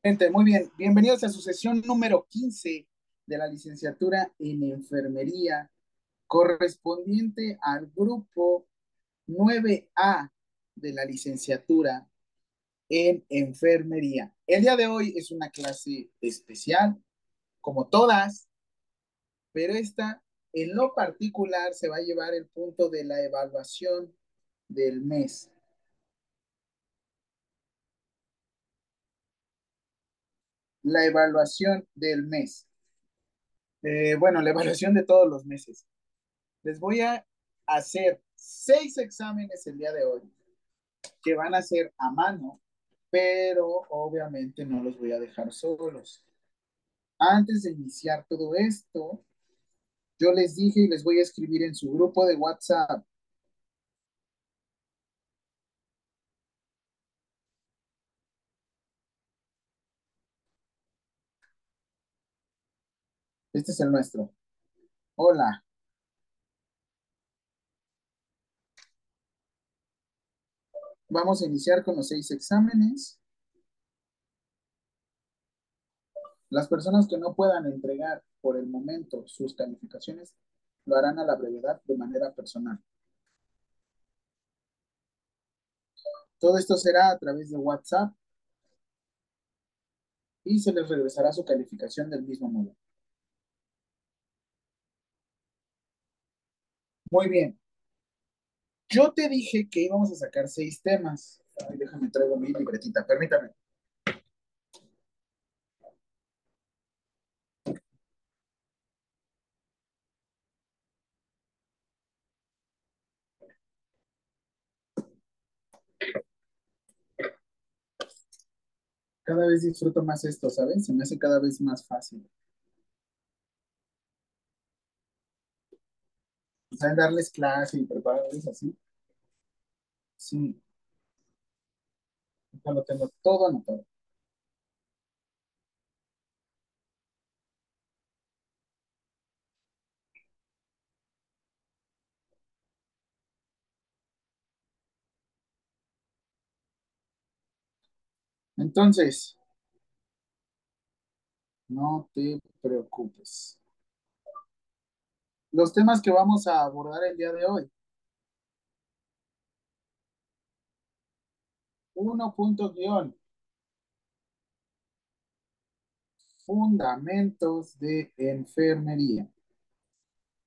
Gente, muy bien. Bienvenidos a su sesión número 15 de la licenciatura en enfermería, correspondiente al grupo 9A de la licenciatura en enfermería. El día de hoy es una clase especial, como todas, pero esta en lo particular se va a llevar el punto de la evaluación del mes. La evaluación del mes. Eh, bueno, la evaluación de todos los meses. Les voy a hacer seis exámenes el día de hoy que van a ser a mano, pero obviamente no los voy a dejar solos. Antes de iniciar todo esto, yo les dije y les voy a escribir en su grupo de WhatsApp. Este es el nuestro. Hola. Vamos a iniciar con los seis exámenes. Las personas que no puedan entregar por el momento sus calificaciones lo harán a la brevedad de manera personal. Todo esto será a través de WhatsApp y se les regresará su calificación del mismo modo. Muy bien. Yo te dije que íbamos a sacar seis temas. Ay, déjame traigo mi libretita, permítame. Cada vez disfruto más esto, ¿sabes? Se me hace cada vez más fácil. ¿Saben darles clase y prepararles así? Sí. Ya lo tengo todo anotado. Entonces, no te preocupes. Los temas que vamos a abordar el día de hoy. Uno punto guion. Fundamentos de enfermería.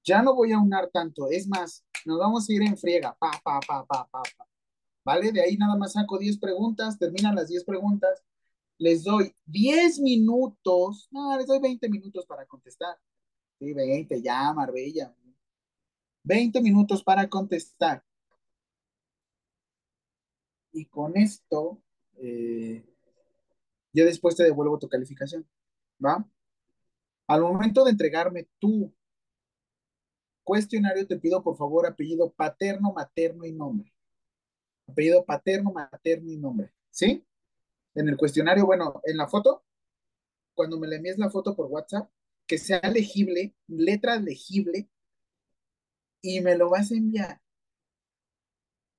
Ya no voy a unar tanto, es más, nos vamos a ir en friega, pa, pa, pa, pa, pa, pa. ¿Vale? De ahí nada más saco 10 preguntas, terminan las 10 preguntas, les doy 10 minutos, no, les doy 20 minutos para contestar. Sí, 20, ya, Marbella. 20 minutos para contestar. Y con esto, eh, yo después te devuelvo tu calificación, ¿va? Al momento de entregarme tu cuestionario, te pido por favor apellido paterno, materno y nombre. Apellido paterno, materno y nombre, ¿sí? En el cuestionario, bueno, en la foto, cuando me le envíes la foto por WhatsApp, que sea legible, letra legible, y me lo vas a enviar.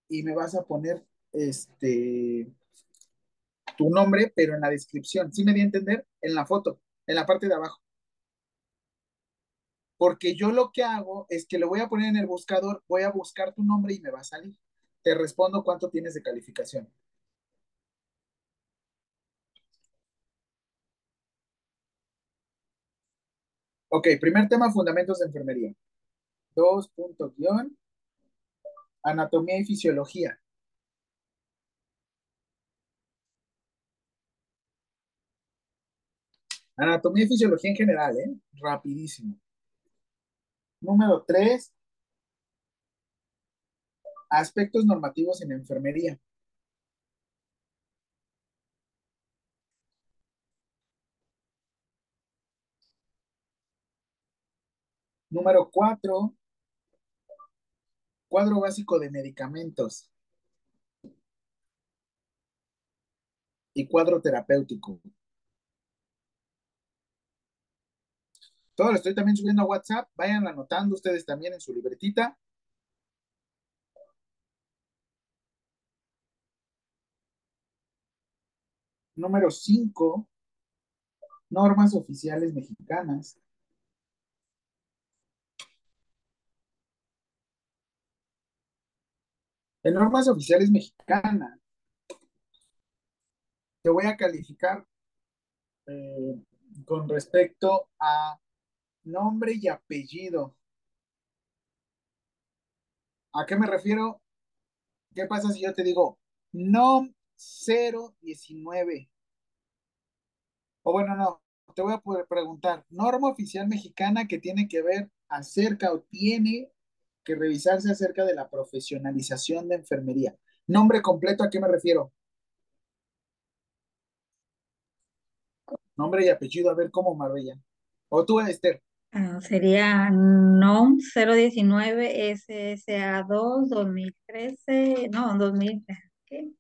Y me vas a poner este tu nombre, pero en la descripción. ¿Sí me di a entender? En la foto, en la parte de abajo. Porque yo lo que hago es que lo voy a poner en el buscador, voy a buscar tu nombre y me va a salir. Te respondo cuánto tienes de calificación. Ok, primer tema, fundamentos de enfermería. Dos punto guion, anatomía y fisiología. Anatomía y fisiología en general, ¿eh? Rapidísimo. Número tres, aspectos normativos en enfermería. Número cuatro, cuadro básico de medicamentos y cuadro terapéutico. Todo lo estoy también subiendo a WhatsApp. Vayan anotando ustedes también en su libretita. Número 5, normas oficiales mexicanas. En normas oficiales mexicanas, te voy a calificar eh, con respecto a nombre y apellido. ¿A qué me refiero? ¿Qué pasa si yo te digo NOM 019? O bueno, no, te voy a poder preguntar, norma oficial mexicana que tiene que ver acerca o tiene que revisarse acerca de la profesionalización de enfermería. Nombre completo, ¿a qué me refiero? Nombre y apellido, a ver cómo, Marbella. O tú, Esther. Ah, sería NOM 019 SSA2 2013, no, 2000, ¿qué?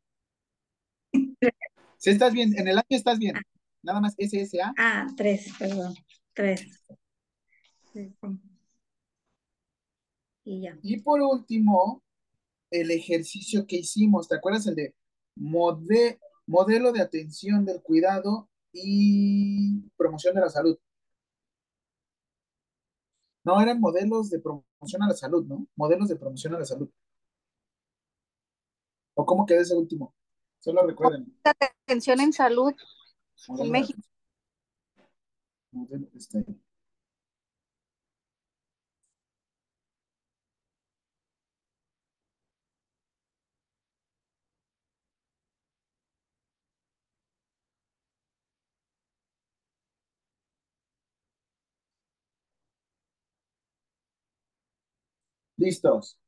Si estás bien, en el año estás bien. Nada más SSA. Ah, 3, perdón, 3. Sí, sí. Y ya. Y por último, el ejercicio que hicimos, ¿te acuerdas el de mode- modelo de atención del cuidado y promoción de la salud? No, eran modelos de promoción a la salud, ¿no? Modelos de promoción a la salud. ¿O cómo quedó ese último? Solo recuerden. Atención en salud en México. modelo- este, Listos.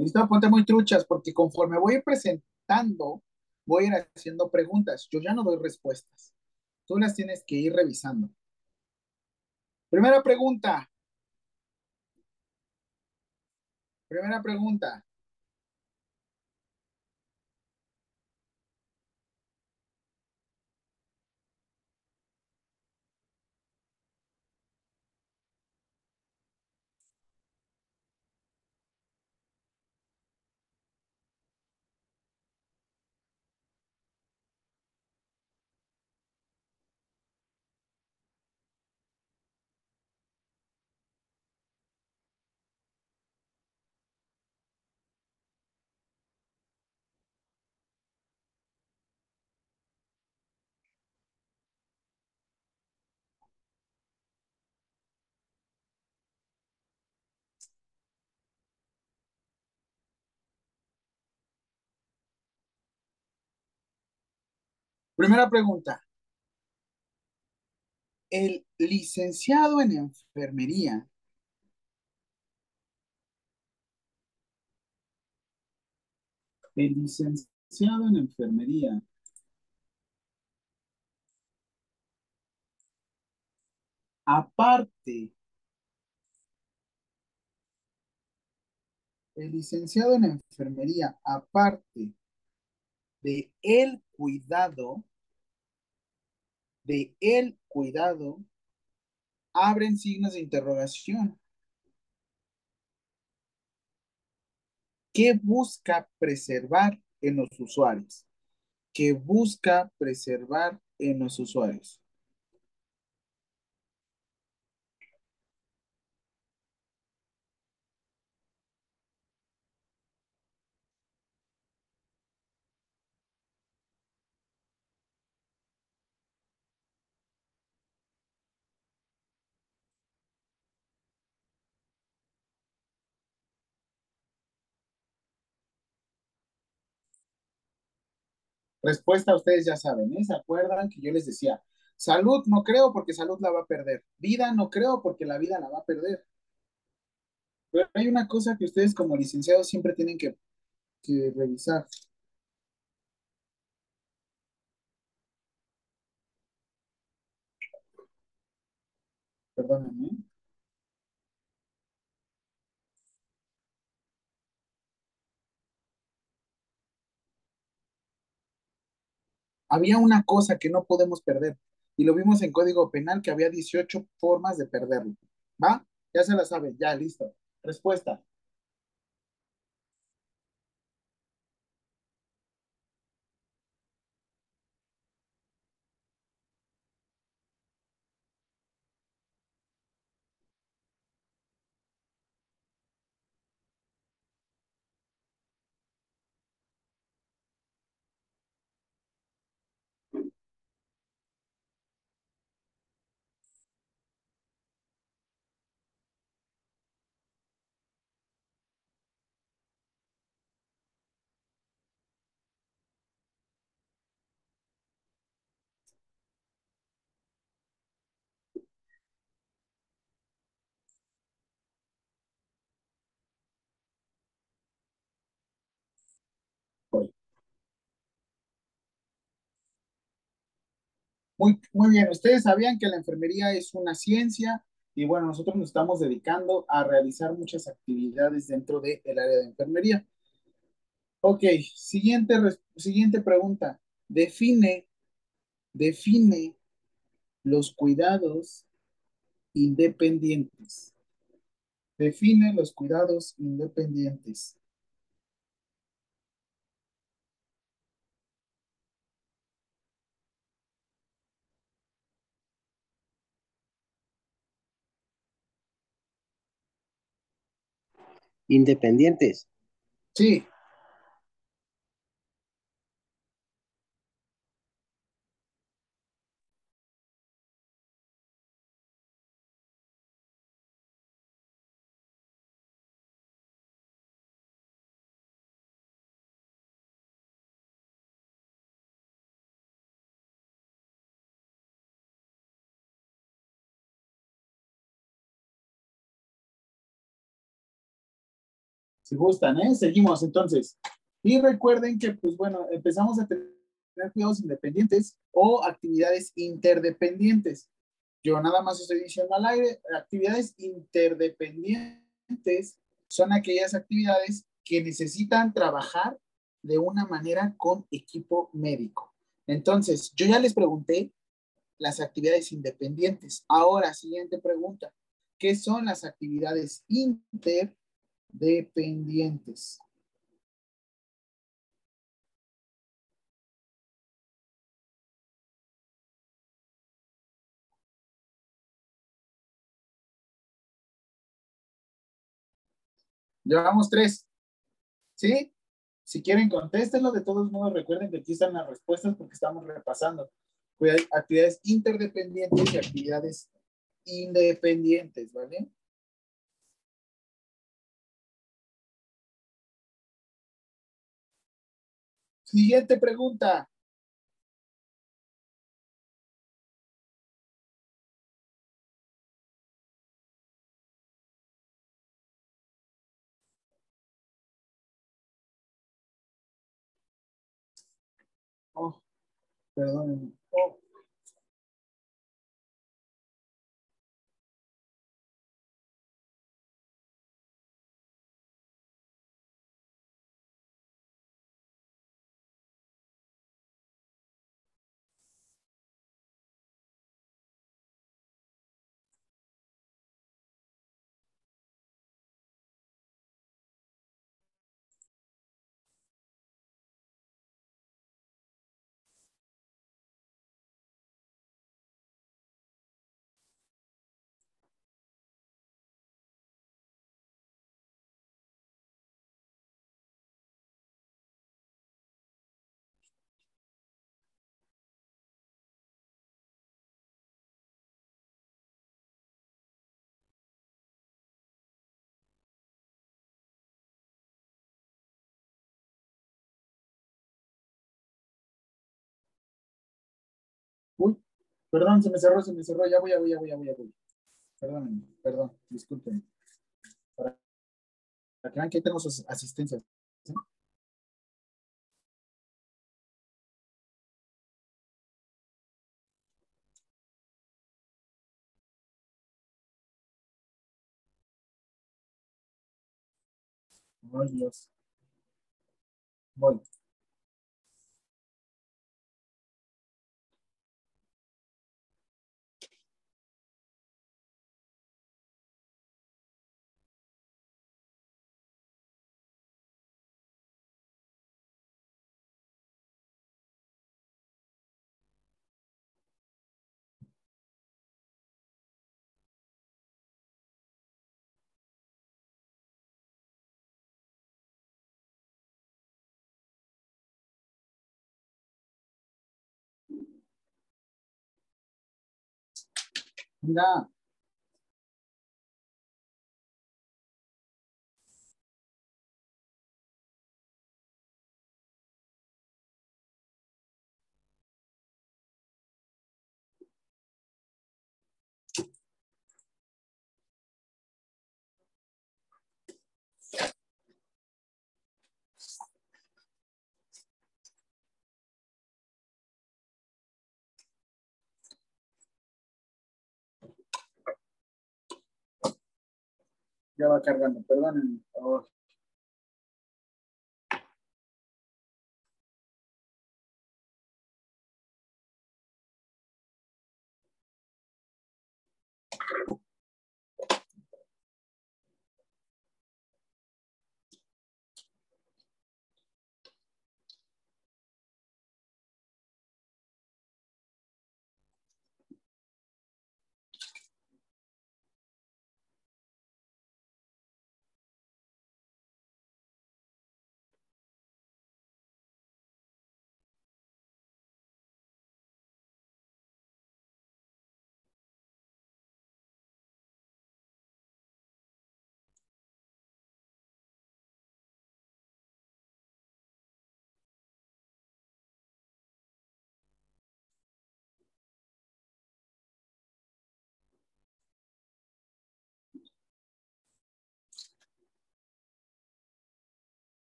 Listo, ponte muy truchas, porque conforme voy presentando, voy a ir haciendo preguntas. Yo ya no doy respuestas. Tú las tienes que ir revisando. Primera pregunta. Primera pregunta. Primera pregunta. El licenciado en enfermería el licenciado en enfermería aparte el licenciado en enfermería aparte de el cuidado de el cuidado abren signos de interrogación ¿Qué busca preservar en los usuarios? ¿Qué busca preservar en los usuarios? Respuesta, ustedes ya saben, ¿eh? ¿Se acuerdan que yo les decía? Salud no creo porque salud la va a perder. Vida no creo porque la vida la va a perder. Pero hay una cosa que ustedes como licenciados siempre tienen que, revisar. Perdónenme. Había una cosa que no podemos perder y lo vimos en Código Penal que había 18 formas de perderlo. ¿Va? Ya se la saben, ya, listo. Respuesta. Muy, muy bien, ustedes sabían que la enfermería es una ciencia y bueno, nosotros nos estamos dedicando a realizar muchas actividades dentro del área de enfermería. Ok, siguiente, siguiente pregunta. Define, define los cuidados independientes. Define los cuidados independientes. Independientes. Sí. Si gustan, ¿eh? Seguimos entonces. Y recuerden que, pues bueno, empezamos a tener cuidados independientes o actividades interdependientes. Yo nada más estoy diciendo al aire, actividades interdependientes son aquellas actividades que necesitan trabajar de una manera con equipo médico. Entonces, yo ya les pregunté las actividades independientes. Ahora, siguiente pregunta. ¿Qué son las actividades inter dependientes. Llevamos tres. ¿Sí? Si quieren, contéstenlo. De todos modos, recuerden que aquí están las respuestas porque estamos repasando. Actividades interdependientes y actividades independientes, ¿vale? Siguiente pregunta. Oh, perdón. Perdón, se me cerró, se me cerró. Ya voy, ya voy, ya voy, ya voy. Ya voy. Perdón, perdón, disculpen. Para, que vean que tengo sus asistencias. ¿sí? Ay, Dios. Voy. 그냥 Ya va cargando, perdónenme, por.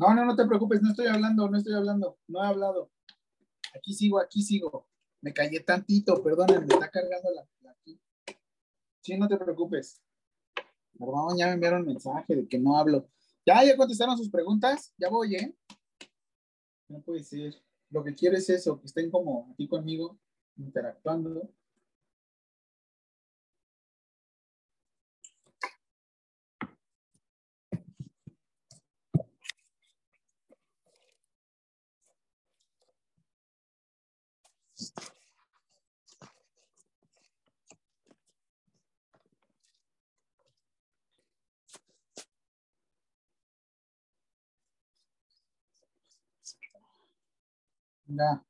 No, no, no te preocupes, no estoy hablando, no estoy hablando, no he hablado. Aquí sigo, aquí sigo. Me callé tantito, perdónenme, me está cargando la, aquí. Sí, no te preocupes. Perdón, ya me enviaron mensaje de que no hablo. Ya, ya contestaron sus preguntas, ya voy, ¿eh? No puede ser. Lo que quiero es eso, que estén como aquí conmigo, interactuando. Ya.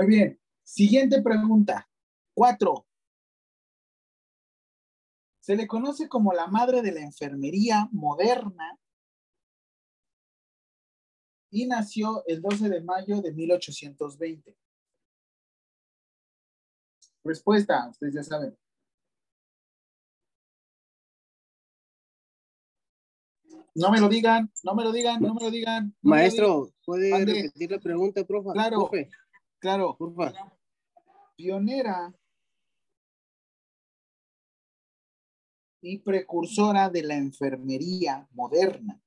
Muy bien. Siguiente pregunta. Cuatro. Se le conoce como la madre de la enfermería moderna y nació el 12 de mayo de 1820. Respuesta, ustedes ya saben. No me lo digan, no me lo digan, no me lo digan. no Maestro, ¿puede repetir la pregunta, profe? Claro. Profe. Claro, pionera y precursora de la enfermería moderna.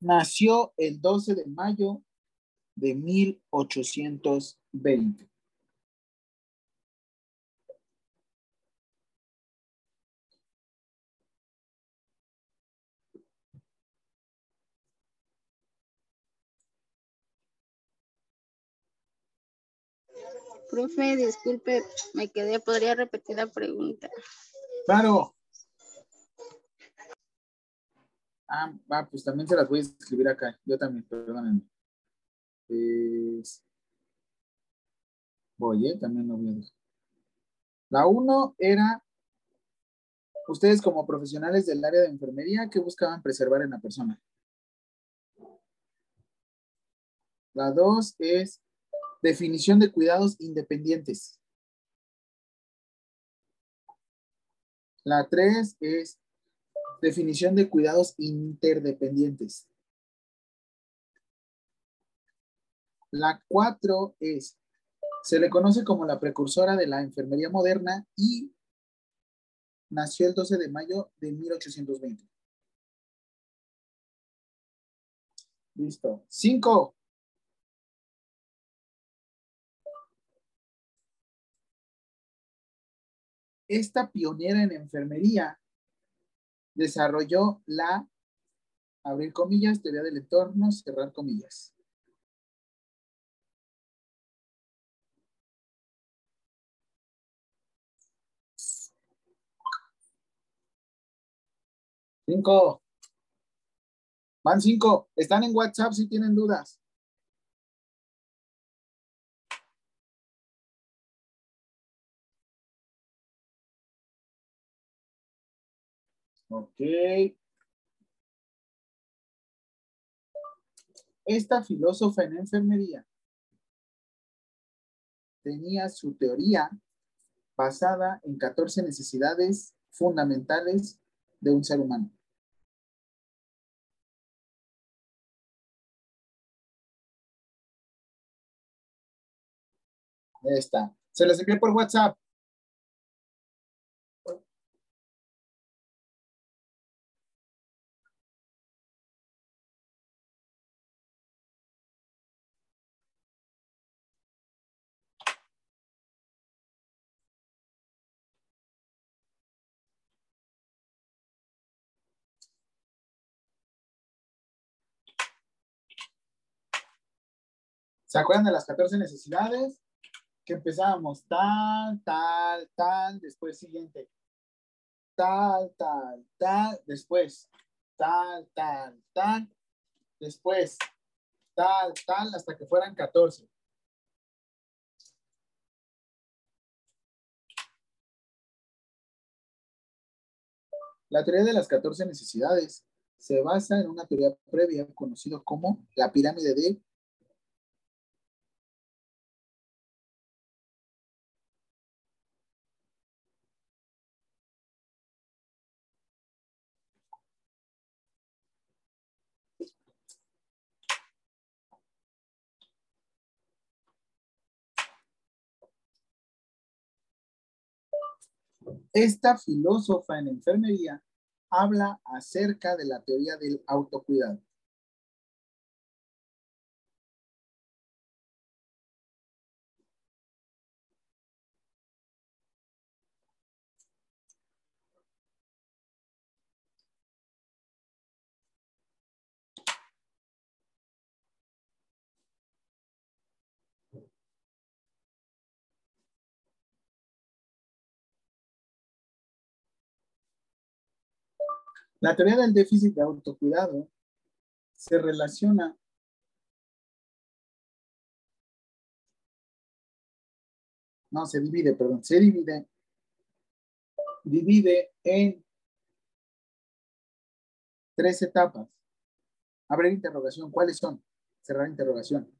Nació el 12 de mayo de 1820. Profe, disculpe, me quedé, ¿podría repetir la pregunta? Claro. Ah, va, pues también se las voy a escribir acá. Yo también, perdónenme. Voy, ¿eh? También lo voy a dejar. La uno era, ustedes como profesionales del área de enfermería, ¿qué buscaban preservar en la persona? La dos es definición de cuidados independientes. La tres es definición de cuidados interdependientes. La cuatro es, se le conoce como la precursora de la enfermería moderna y nació el 12 de mayo de 1820. Listo. Cinco. Esta pionera en enfermería desarrolló la, abrir comillas, teoría del entorno, cerrar comillas. Cinco. Van cinco. Están en WhatsApp si tienen dudas. Ok. Esta filósofa en enfermería tenía su teoría basada en 14 necesidades fundamentales de un ser humano. Ahí está. Se las envié por WhatsApp. ¿Se acuerdan de las 14 necesidades? Que empezábamos tal, tal, tal, después siguiente. Tal, tal, tal, después. Tal, tal, tal, después. Tal, tal, hasta que fueran 14. La teoría de las 14 necesidades se basa en una teoría previa conocida como la pirámide de Esta filósofa en enfermería habla acerca de la teoría del autocuidado. La teoría del déficit de autocuidado se relaciona no, se divide, perdón, se divide, divide en tres etapas. Abrir interrogación, ¿cuáles son? Cerrar interrogación.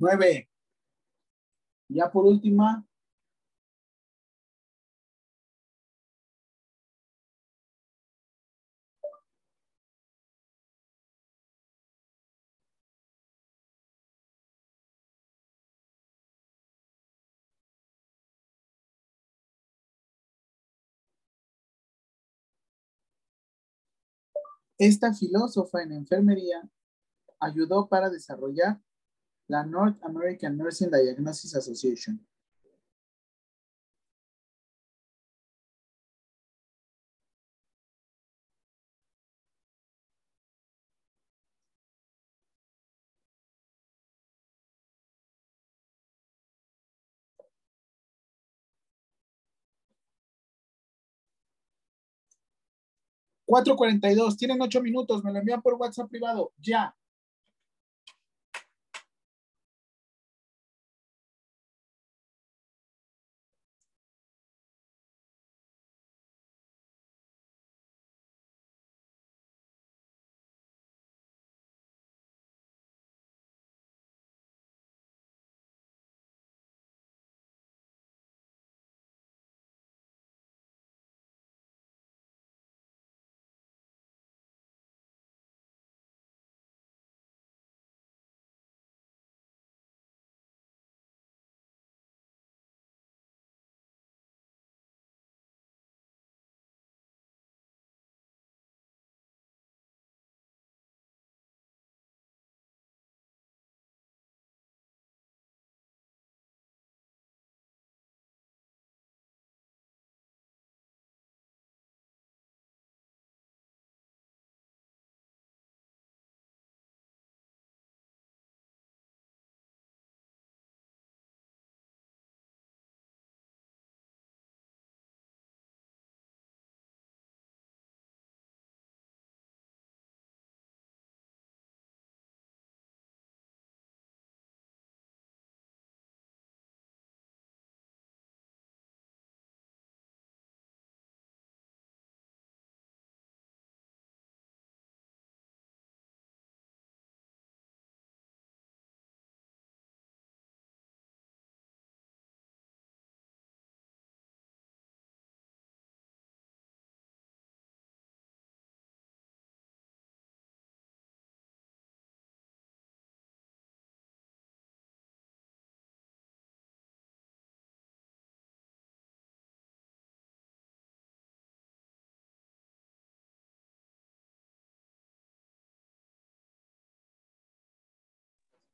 Nueve. Ya por última. Esta filósofa en enfermería ayudó para desarrollar la North American Nursing Diagnosis Association. Cuatro cuarenta y dos. Tienen ocho minutos. Me lo envían por WhatsApp privado. Ya.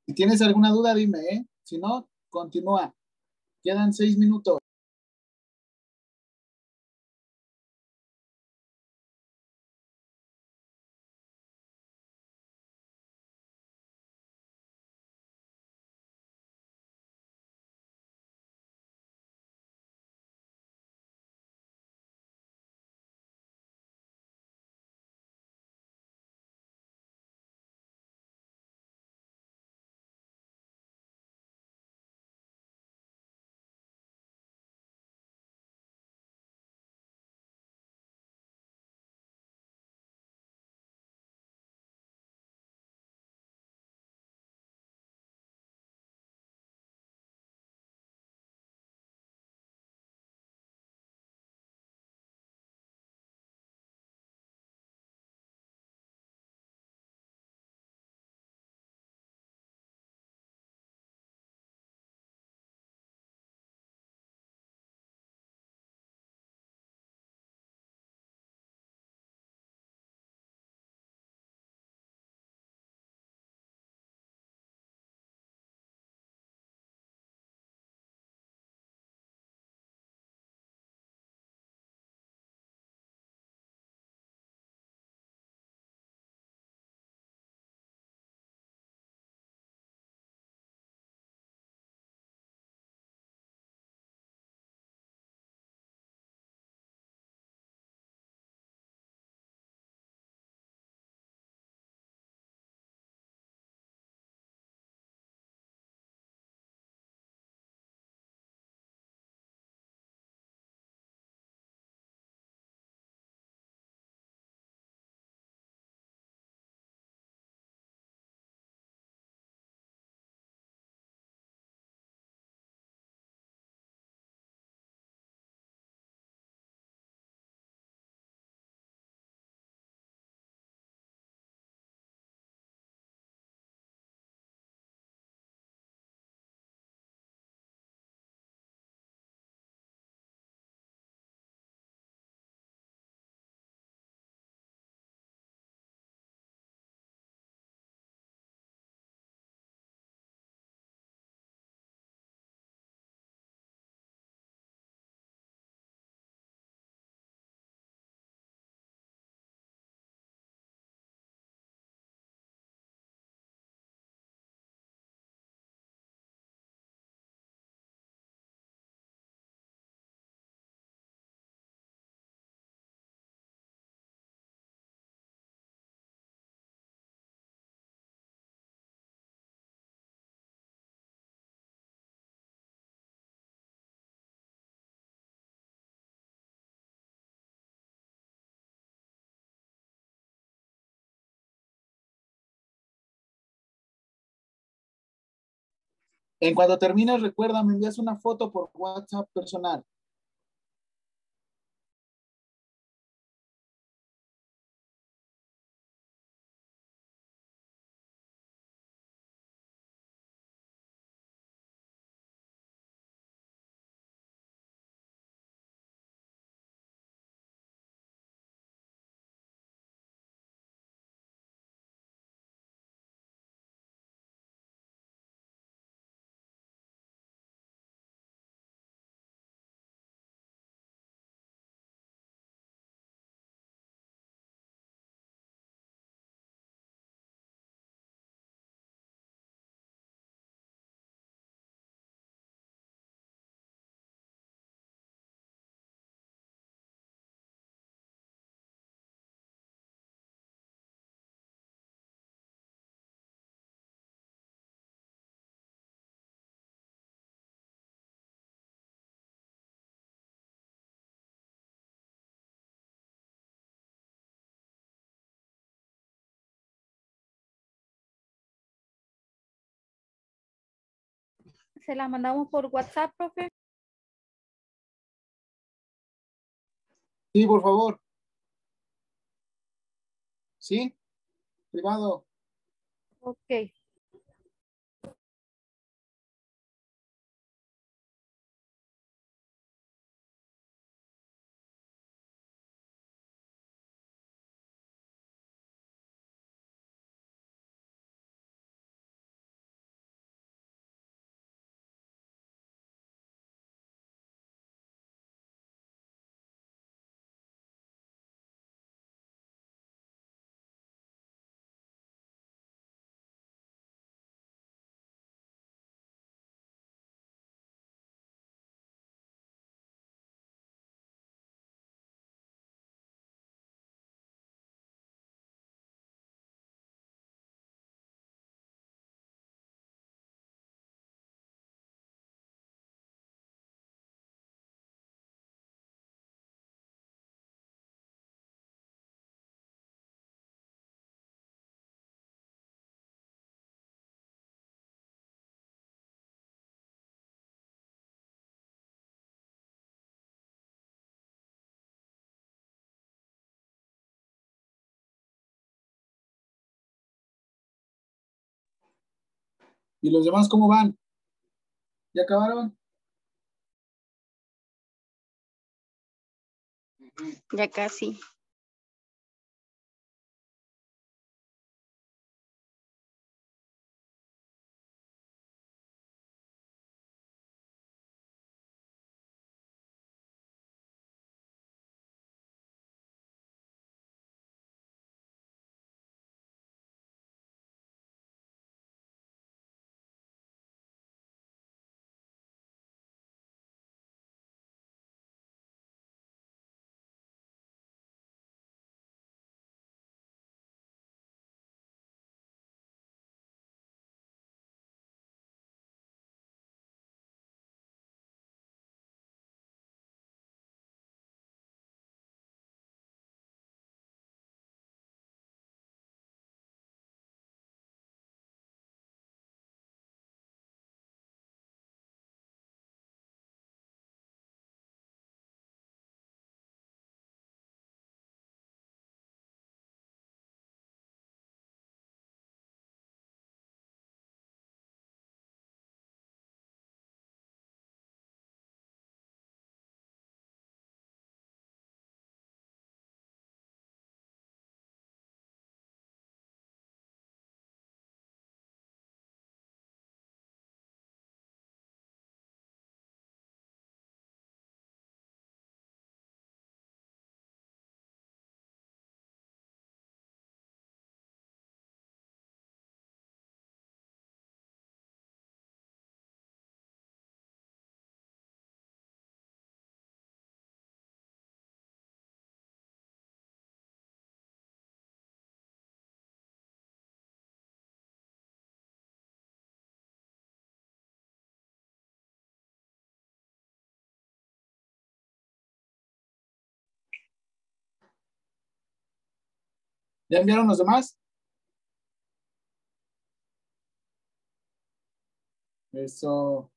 Si tienes alguna duda, dime, ¿eh? Si no, continúa. Quedan seis minutos. En cuanto termines, recuerda, me envías una foto por WhatsApp personal. Se la mandamos por WhatsApp, profe. Sí, por favor. ¿Sí? Privado. Ok. ¿Y los demás cómo van? ¿Ya acabaron? Ya casi. ¿Ya enviaron los demás? Eso.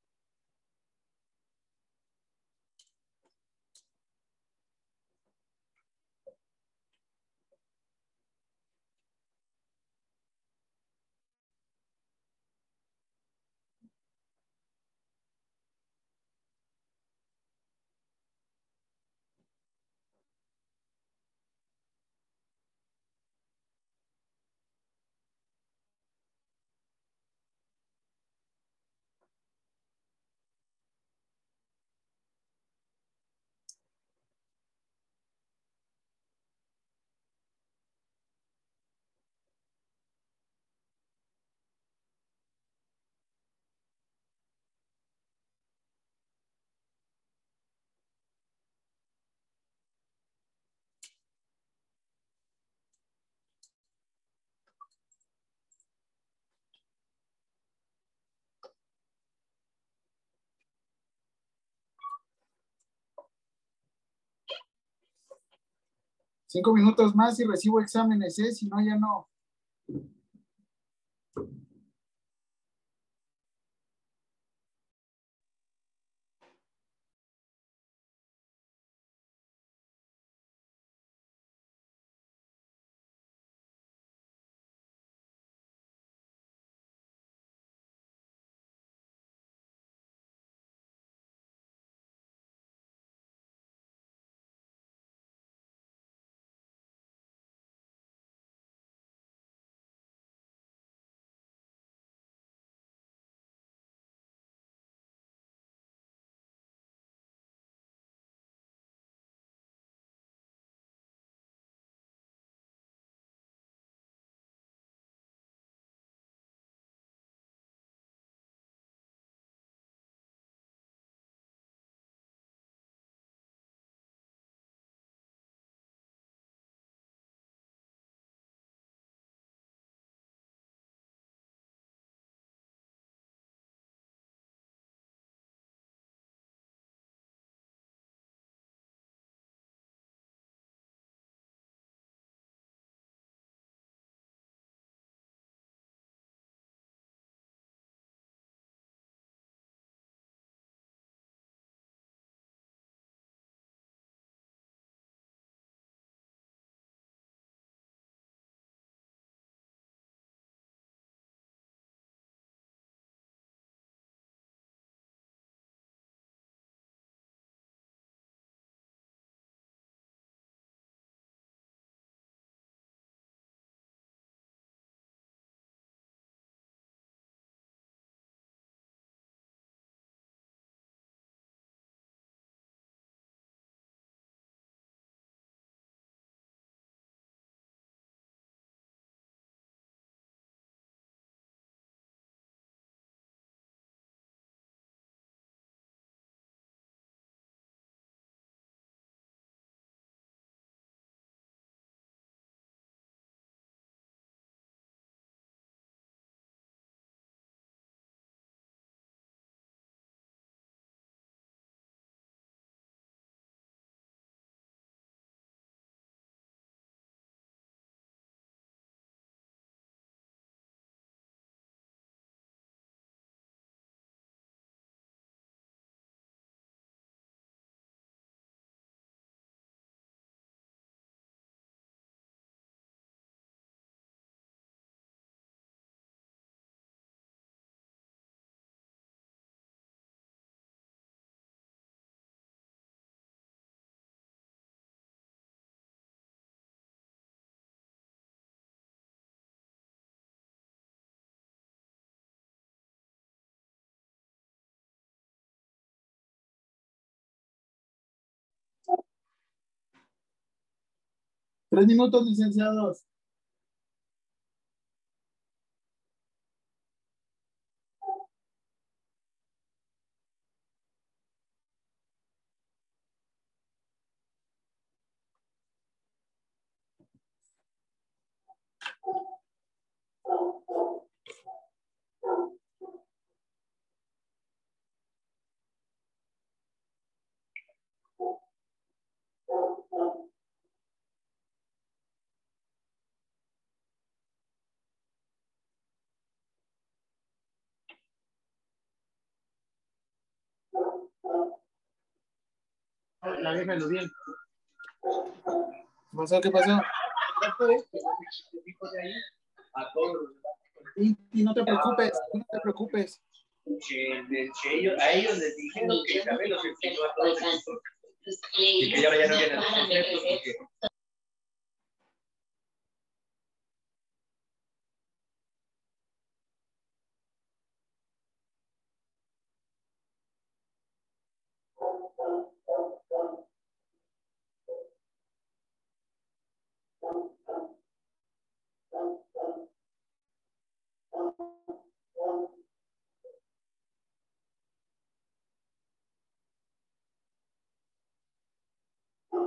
Cinco minutos más y recibo exámenes, ¿eh? Si no, ya no. Tres minutos, licenciados. La vieja lo bien. ¿Qué pasó? ¿Qué pasó? Y, y no te preocupes, no te preocupes. que, de- que ellos, a ellos les dijeron que Isabel los enseñó a todos nosotros. Y que ahora ya no vienen los conceptos porque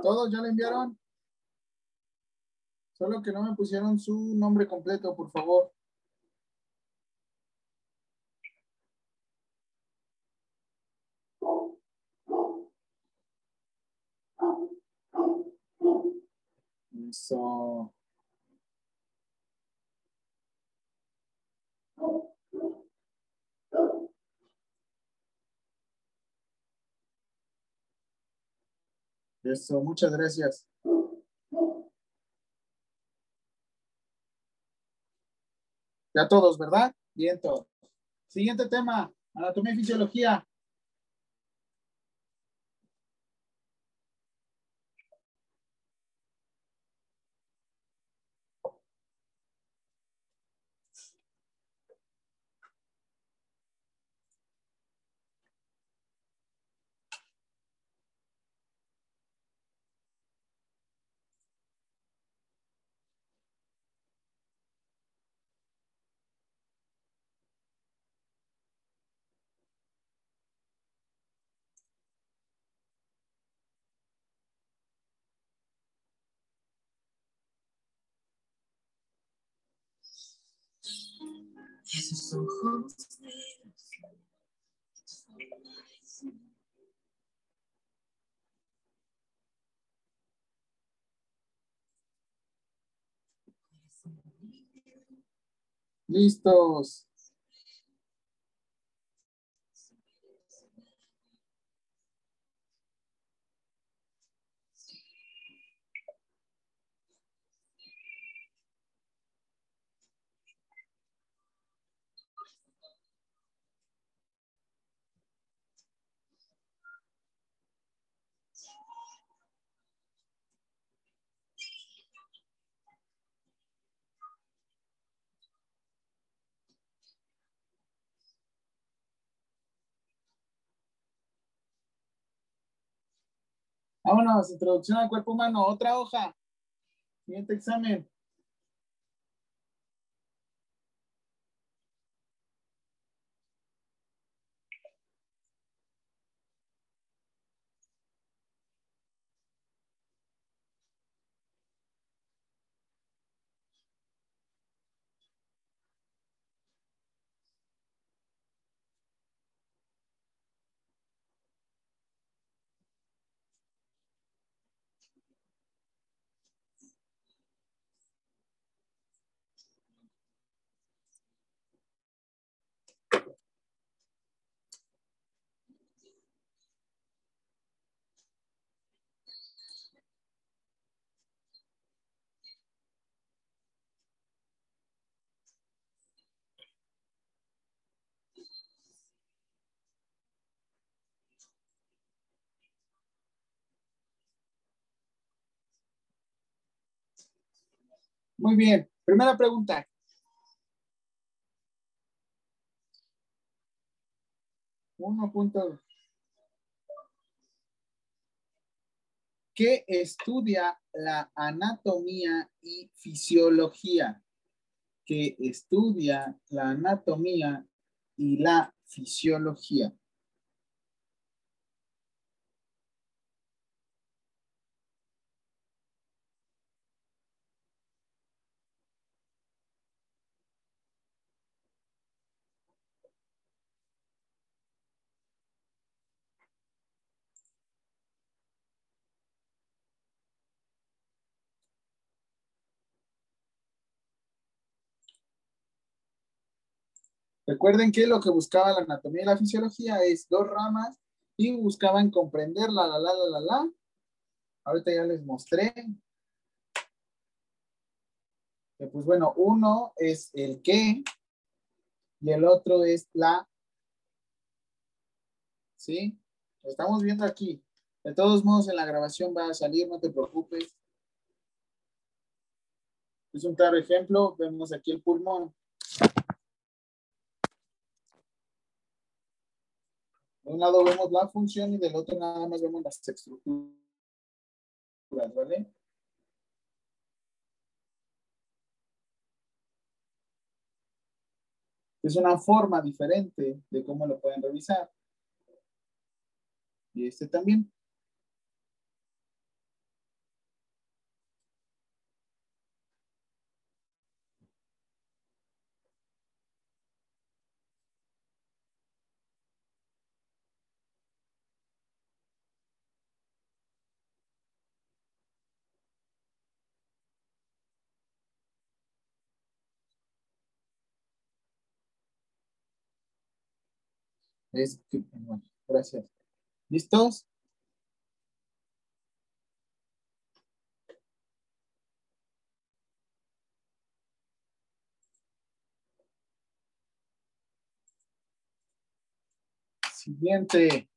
¿Todos ya le enviaron? Solo que no me pusieron su nombre completo, por favor. Eso. Eso, muchas gracias. Ya todos, ¿verdad? Bien, todos. Siguiente tema, anatomía y fisiología. Esos ojos. Listos. Vámonos, introducción al cuerpo humano, otra hoja. Siguiente examen. Muy bien. Primera pregunta. Uno punto. ¿Qué estudia la anatomía y fisiología? ¿Qué estudia la anatomía y la fisiología? Recuerden que lo que buscaba la anatomía y la fisiología es dos ramas y buscaban comprender la, la, la, la, la, la. Ahorita ya les mostré. Pues bueno, uno es el qué y el otro es la. ¿Sí? Lo estamos viendo aquí. De todos modos, en la grabación va a salir, no te preocupes. Es un claro ejemplo. Vemos aquí el pulmón. De un lado vemos la función y del otro nada más vemos las estructuras, ¿vale? Es una forma diferente de cómo lo pueden revisar. Y este también. Es que, bueno, gracias. ¿Listos? Siguiente.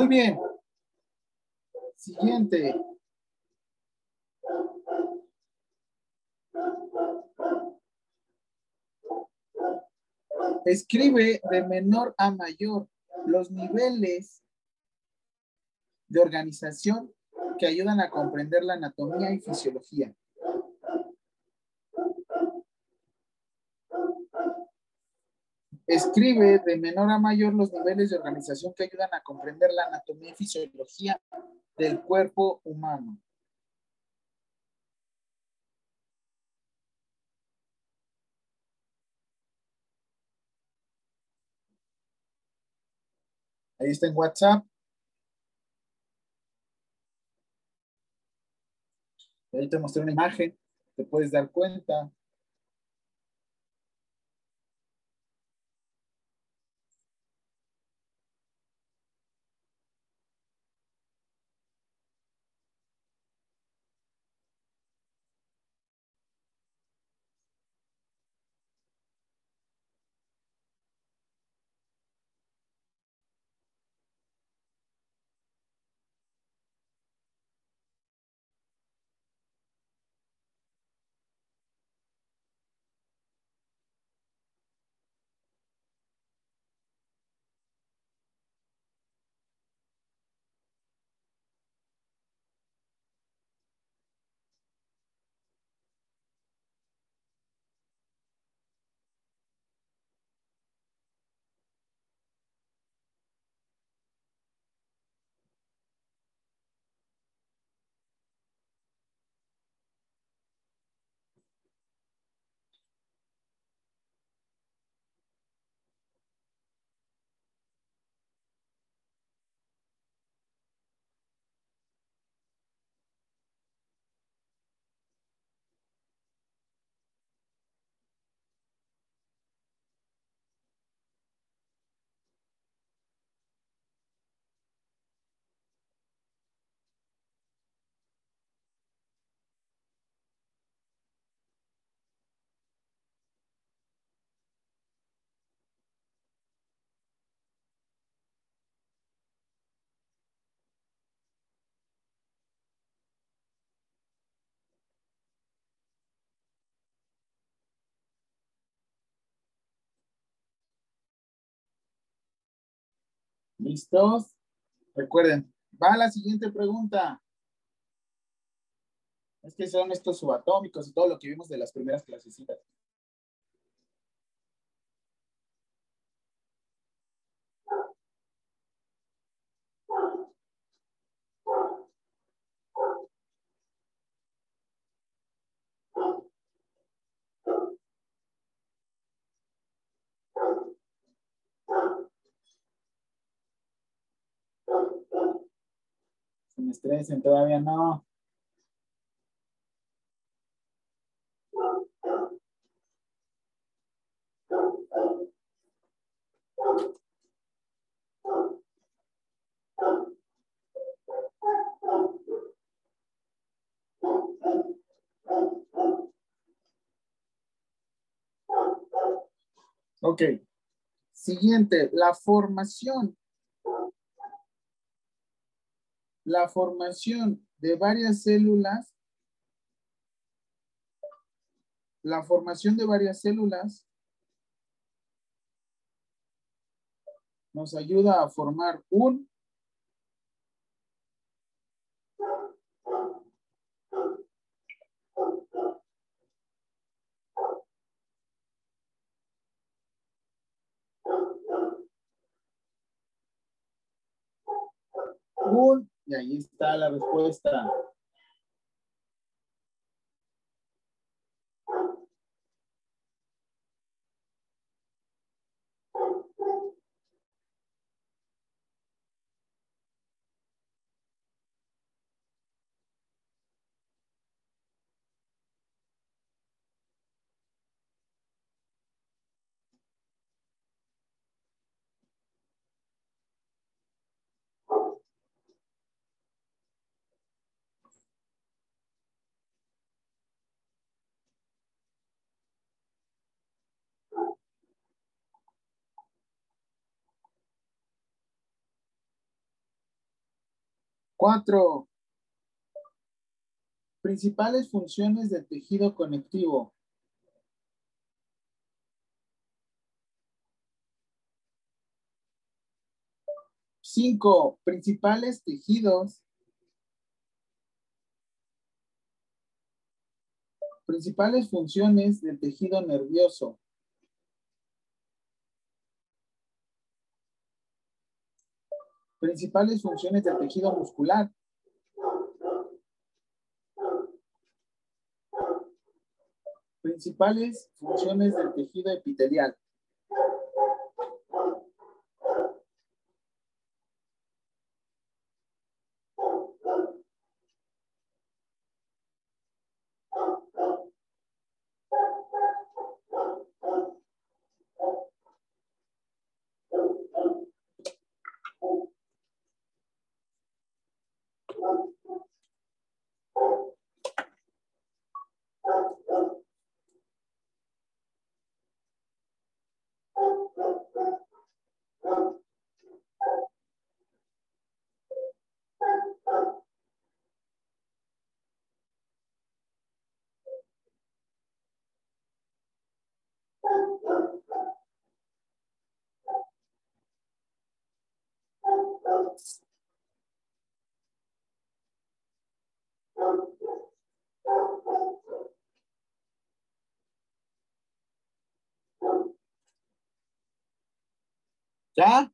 Muy bien. Siguiente. Escribe de menor a mayor los niveles de organización que ayudan a comprender la anatomía y fisiología. Escribe de menor a mayor los niveles de organización que ayudan a comprender la anatomía y fisiología del cuerpo humano. Ahí está en WhatsApp. Ahí te mostré una imagen, te puedes dar cuenta. ¿Listos? Recuerden, va la siguiente pregunta. Es que son estos subatómicos y todo lo que vimos de las primeras clasecitas. Me estresen, todavía no. Ok. Siguiente, la formación. La formación de varias células. La formación de varias células nos ayuda a formar un y ahí está la respuesta. Cuatro. Principales funciones del tejido conectivo. Cinco. Principales tejidos. Principales funciones del tejido nervioso. Principales funciones del tejido muscular. Principales funciones del tejido epitelial. ¿Ya?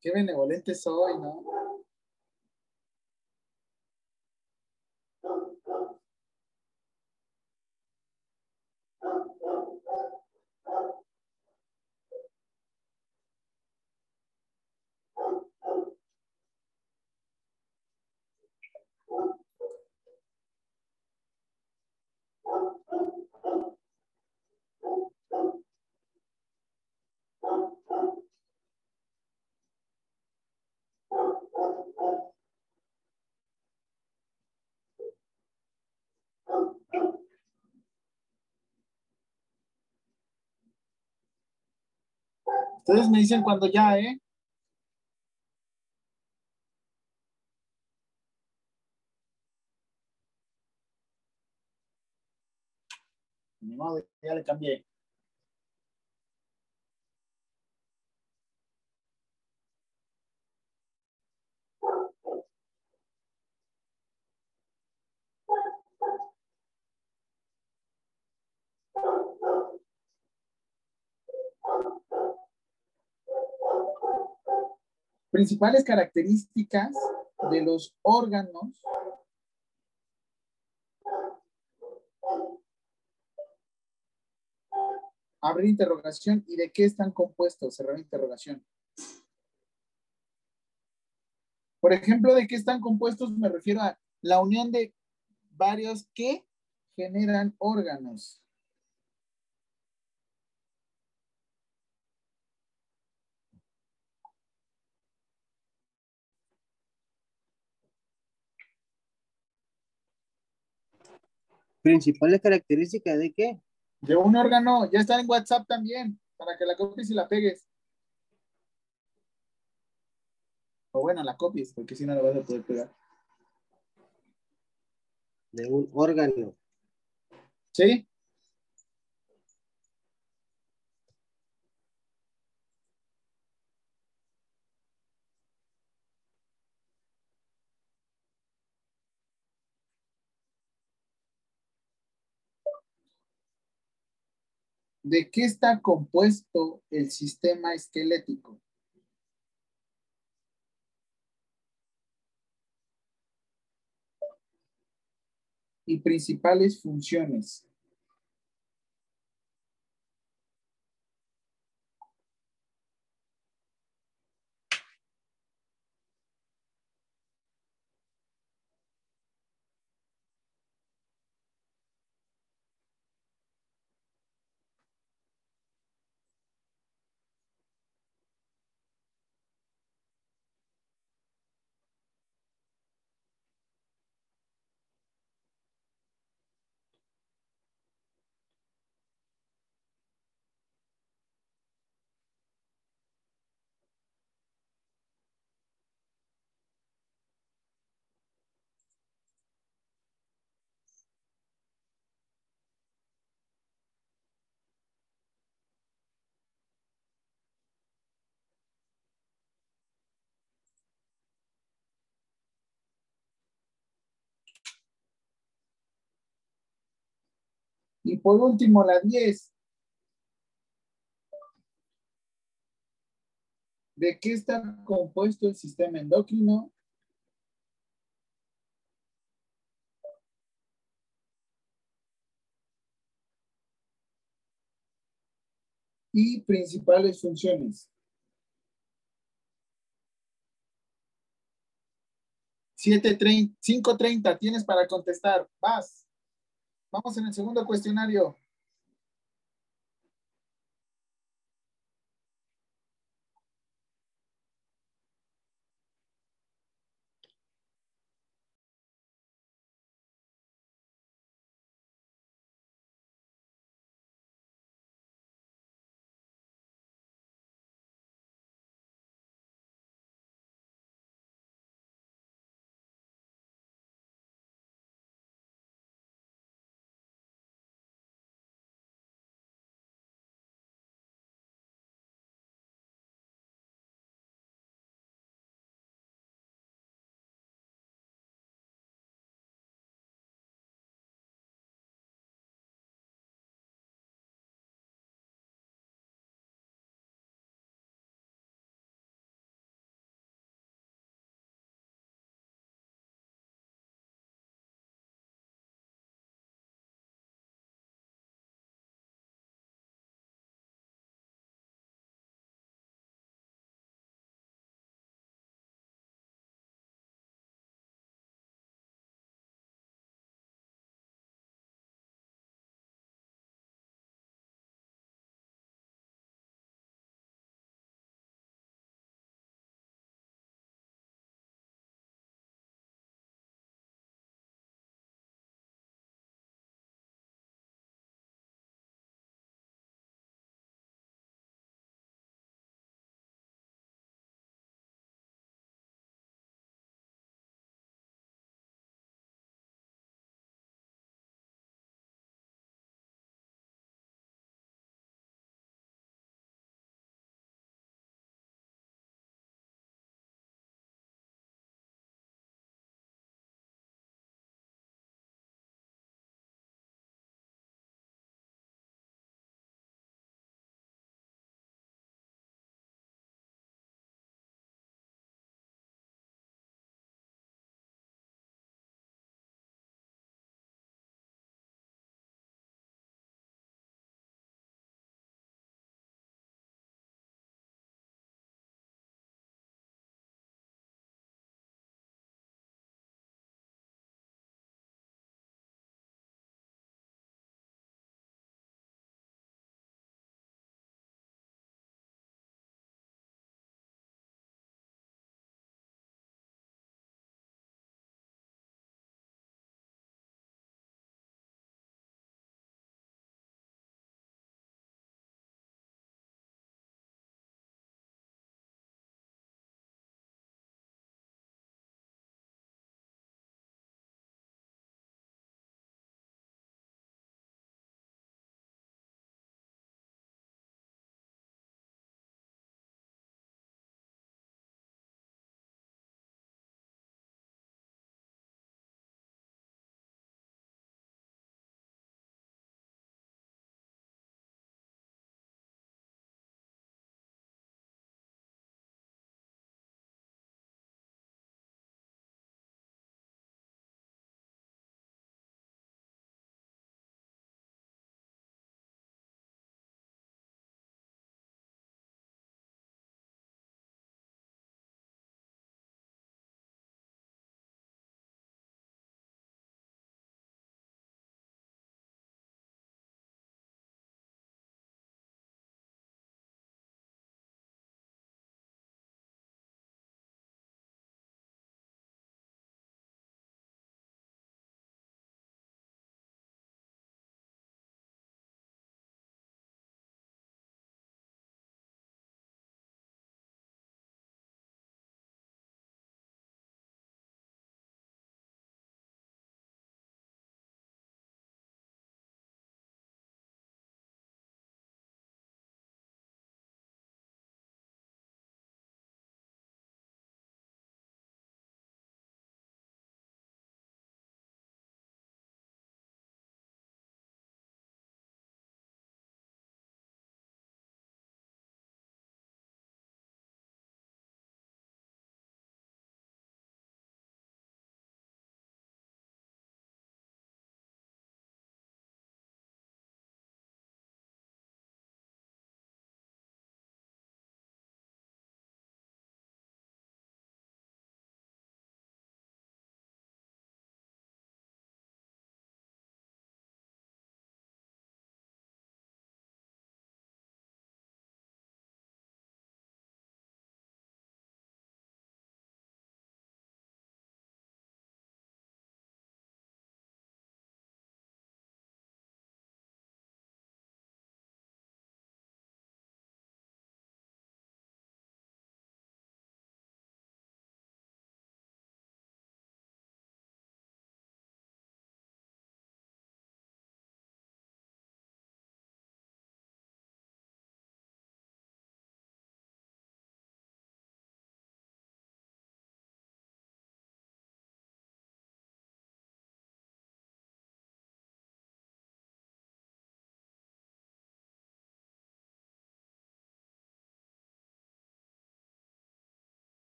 Qué benevolente soy, ¿no? Ustedes me dicen cuando ya, ¿eh? Ni modo, ya le cambié. Principales características de los órganos abrir interrogación y de qué están compuestos, cerrar interrogación. Por ejemplo, de qué están compuestos me refiero a la unión de varios que generan órganos. Principales características de qué? De un órgano, ya está en WhatsApp también, para que la copies y la pegues. O bueno, la copies, porque si no la vas a poder pegar. De un órgano. ¿Sí? ¿De qué está compuesto el sistema esquelético? Y principales funciones. Y por último, la 10. ¿De qué está compuesto el sistema endocrino? Y principales funciones. 7.30, 5.30, tienes para contestar. Vas. Vamos en el segundo cuestionario.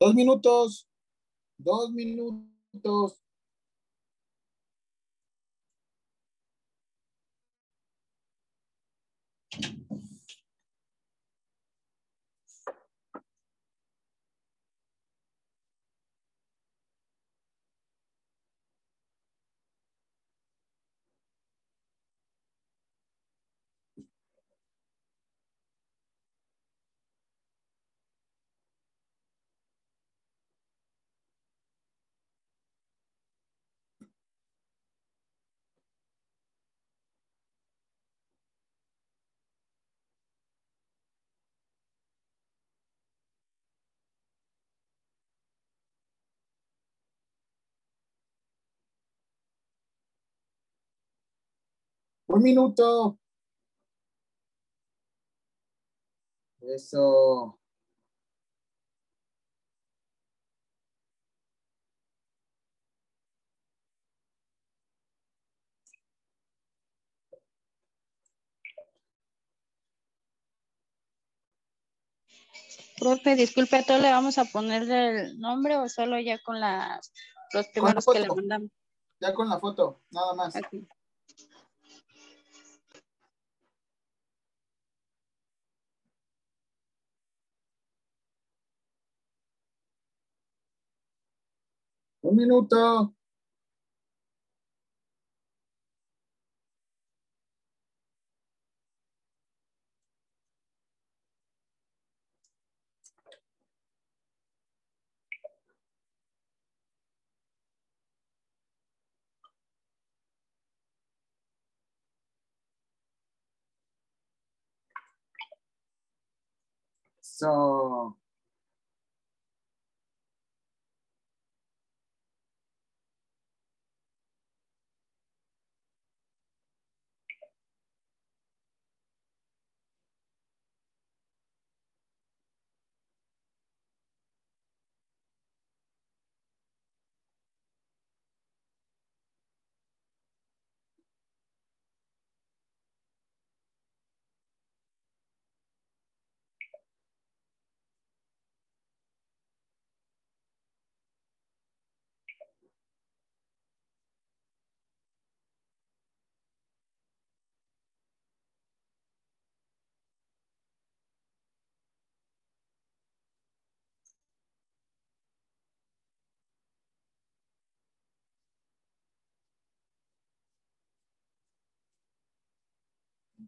Dos minutos. Dos minutos. Un minuto. Eso. Profe, disculpe, ¿a todos le vamos a poner el nombre o solo ya con las, los primeros que le mandamos? Ya con la foto, nada más. Aquí. Un minuto. So.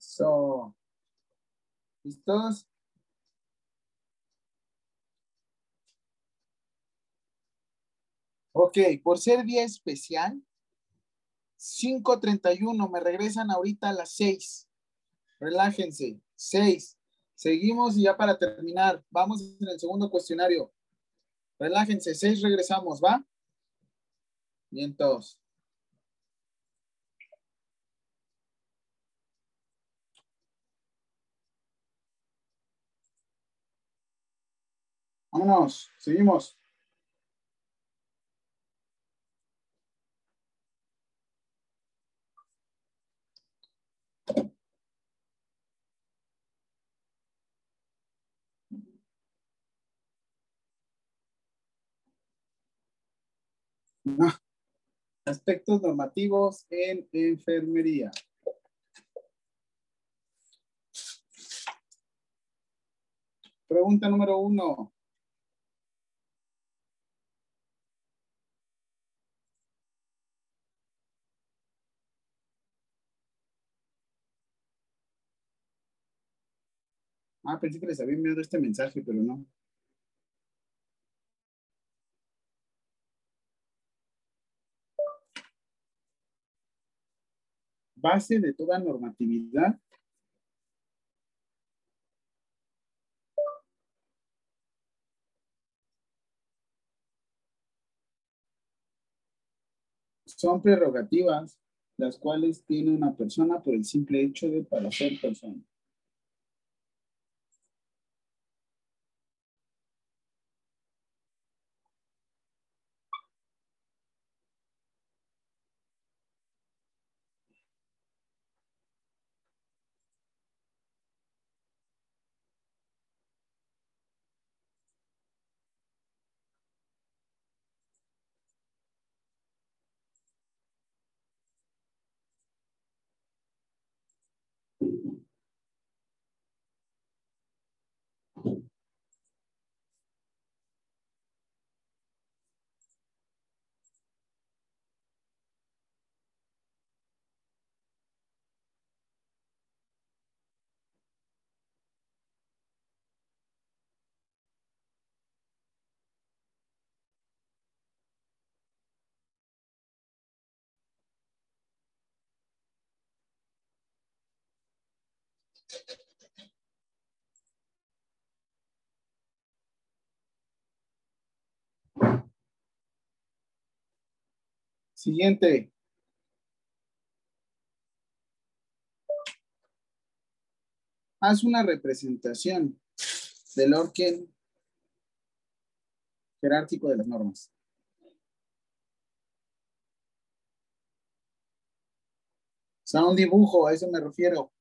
So. ¿Listos? Ok, por ser día especial, 5.31, me regresan ahorita a las 6. Relájense, 6. Seguimos y ya para terminar, vamos en el segundo cuestionario. Relájense, 6 regresamos, ¿va? Bien, todos. Vámonos, seguimos. Aspectos normativos en enfermería. Pregunta número uno. Ah, pensé que les había enviado este mensaje, pero no. Base de toda normatividad. Son prerrogativas las cuales tiene una persona por el simple hecho de para ser persona. Siguiente. Haz una representación del orden jerárquico de las normas. O sea, un dibujo, a eso me refiero.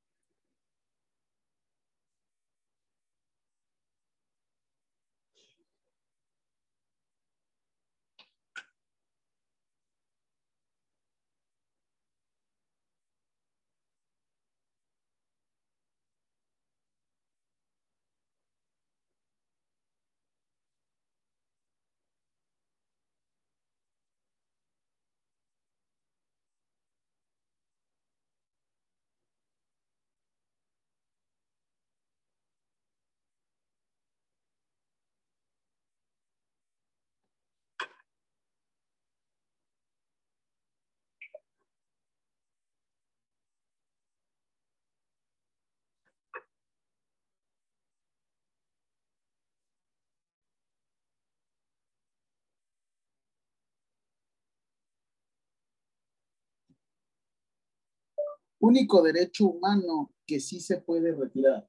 Único derecho humano que sí se puede retirar.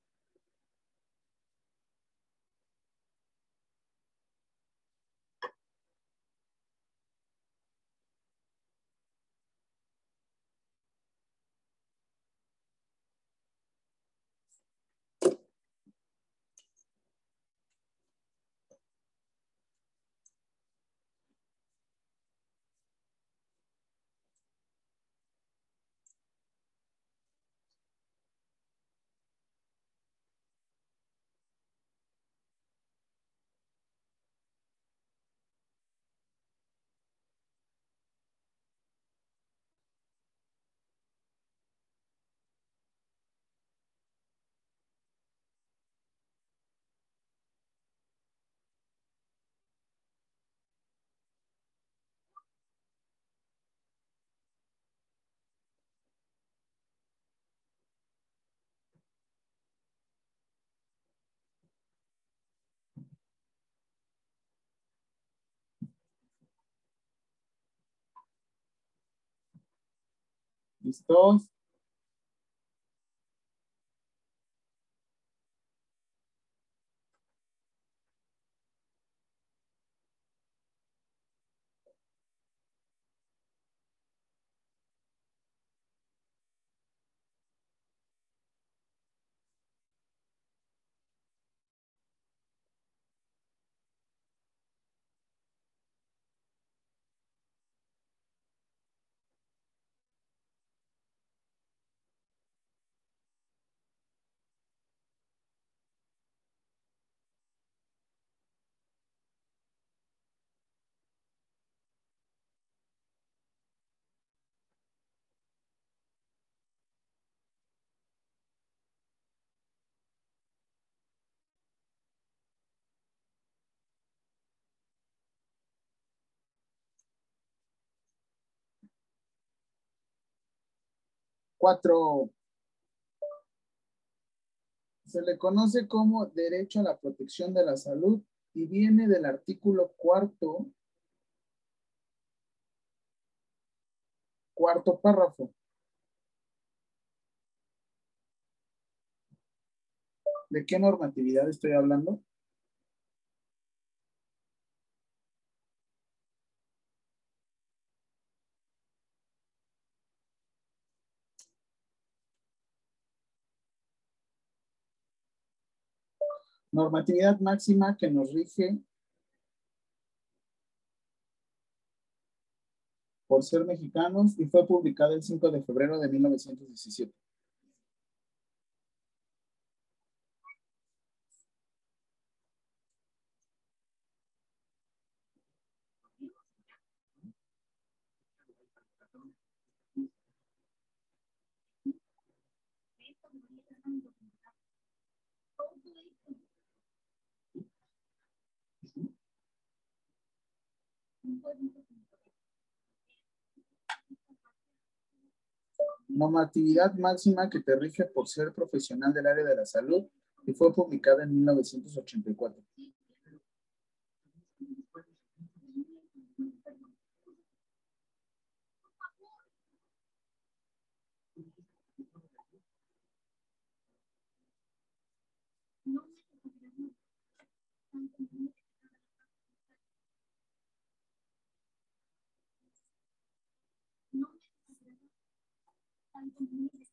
¿Listos? Cuatro. Se le conoce como derecho a la protección de la salud y viene del artículo cuarto, cuarto párrafo. ¿De qué normatividad estoy hablando? Normatividad máxima que nos rige por ser mexicanos y fue publicada el 5 de febrero de 1917. Normatividad máxima que te rige por ser profesional del área de la salud y fue publicada en 1984. and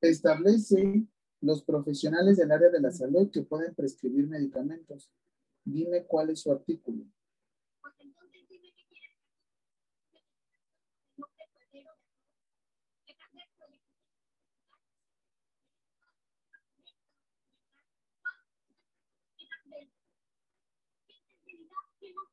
Establece los profesionales del área de la salud que pueden prescribir medicamentos. Dime cuál es su artículo.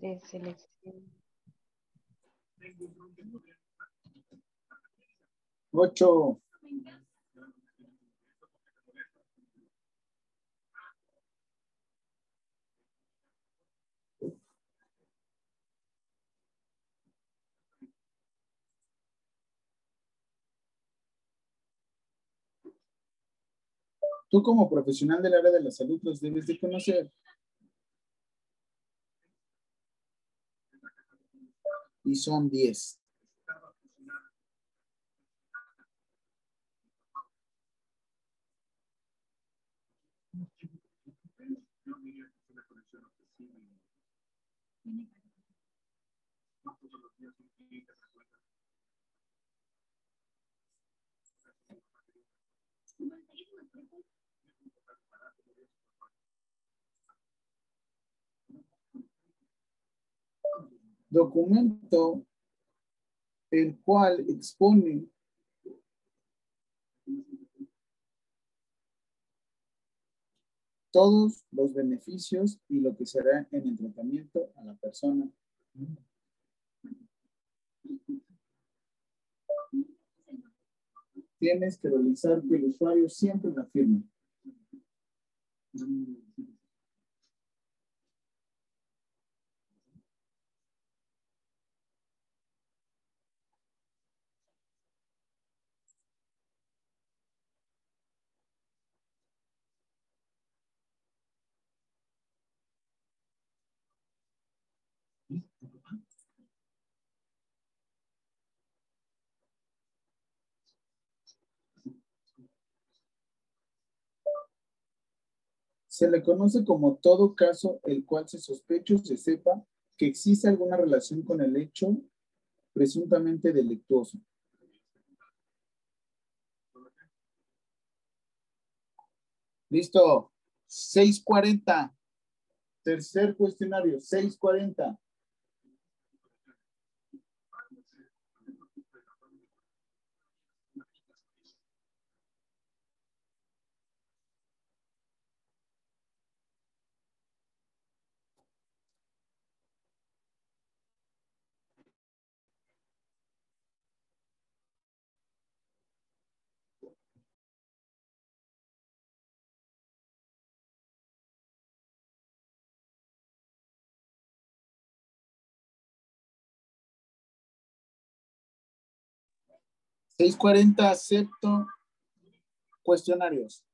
Tres selección. Ocho. Tú como profesional del área de la salud los debes de conocer. Y son 10. Documento el cual expone todos los beneficios y lo que será en el tratamiento a la persona. tienes que realizar que el usuario siempre la firme. Se le conoce como todo caso el cual se sospecha o se sepa que existe alguna relación con el hecho presuntamente delictuoso. Listo. 640. Tercer cuestionario, 640. Seis cuarenta, acepto cuestionarios.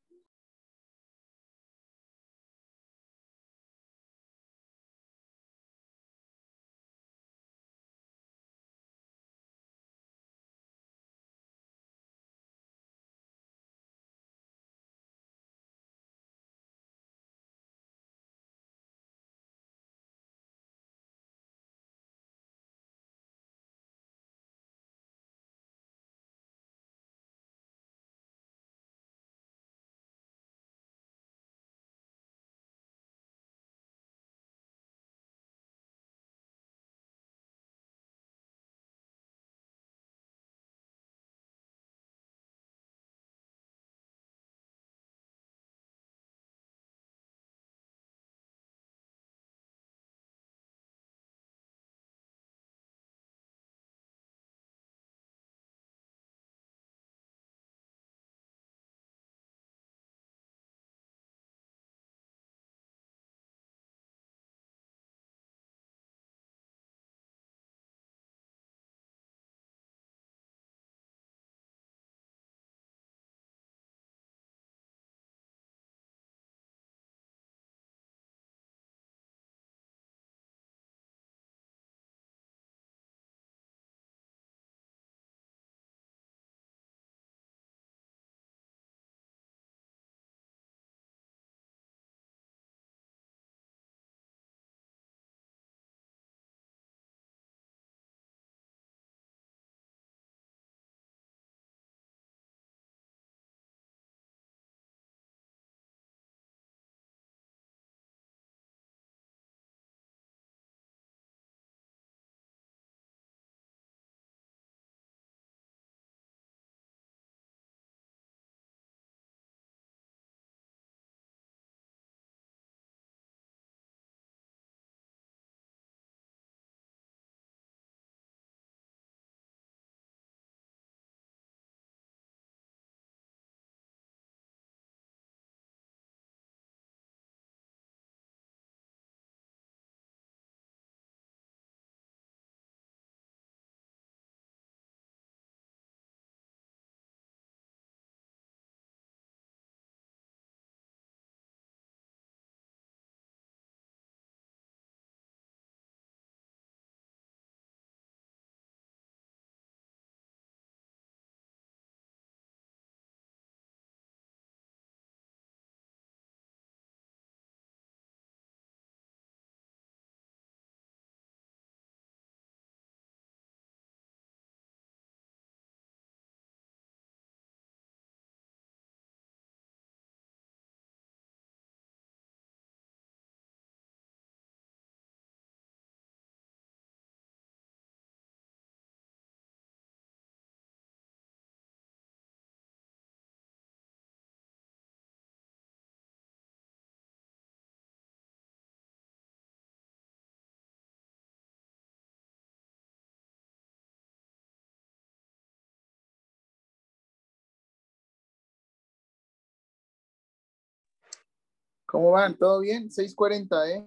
¿Cómo van? ¿Todo bien? 6.40, ¿eh?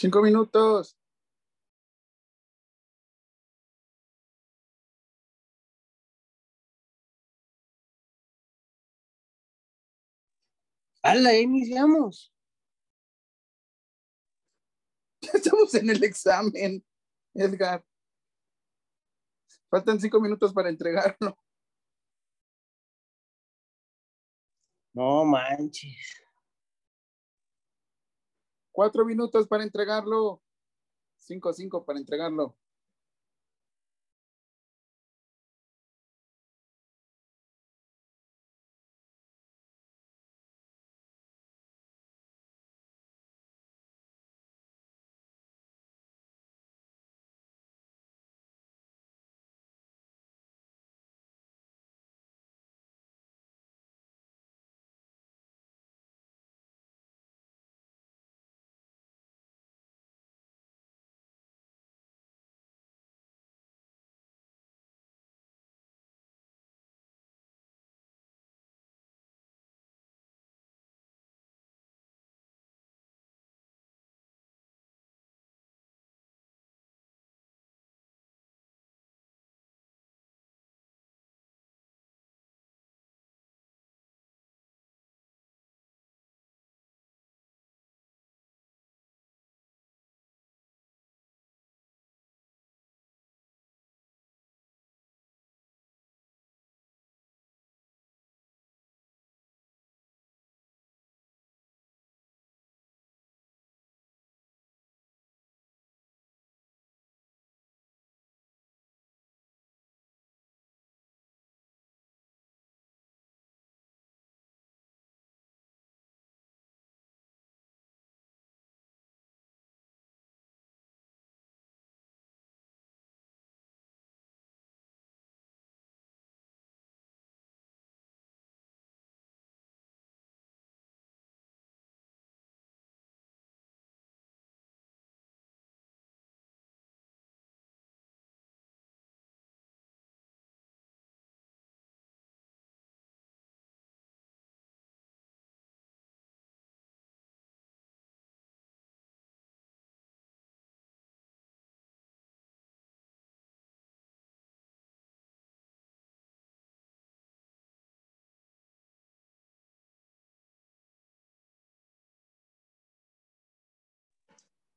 Cinco minutos. ¡Hala, iniciamos! Ya estamos en el examen, Edgar. Faltan cinco minutos para entregarlo. No manches. Cuatro minutos para entregarlo. Cinco, cinco para entregarlo.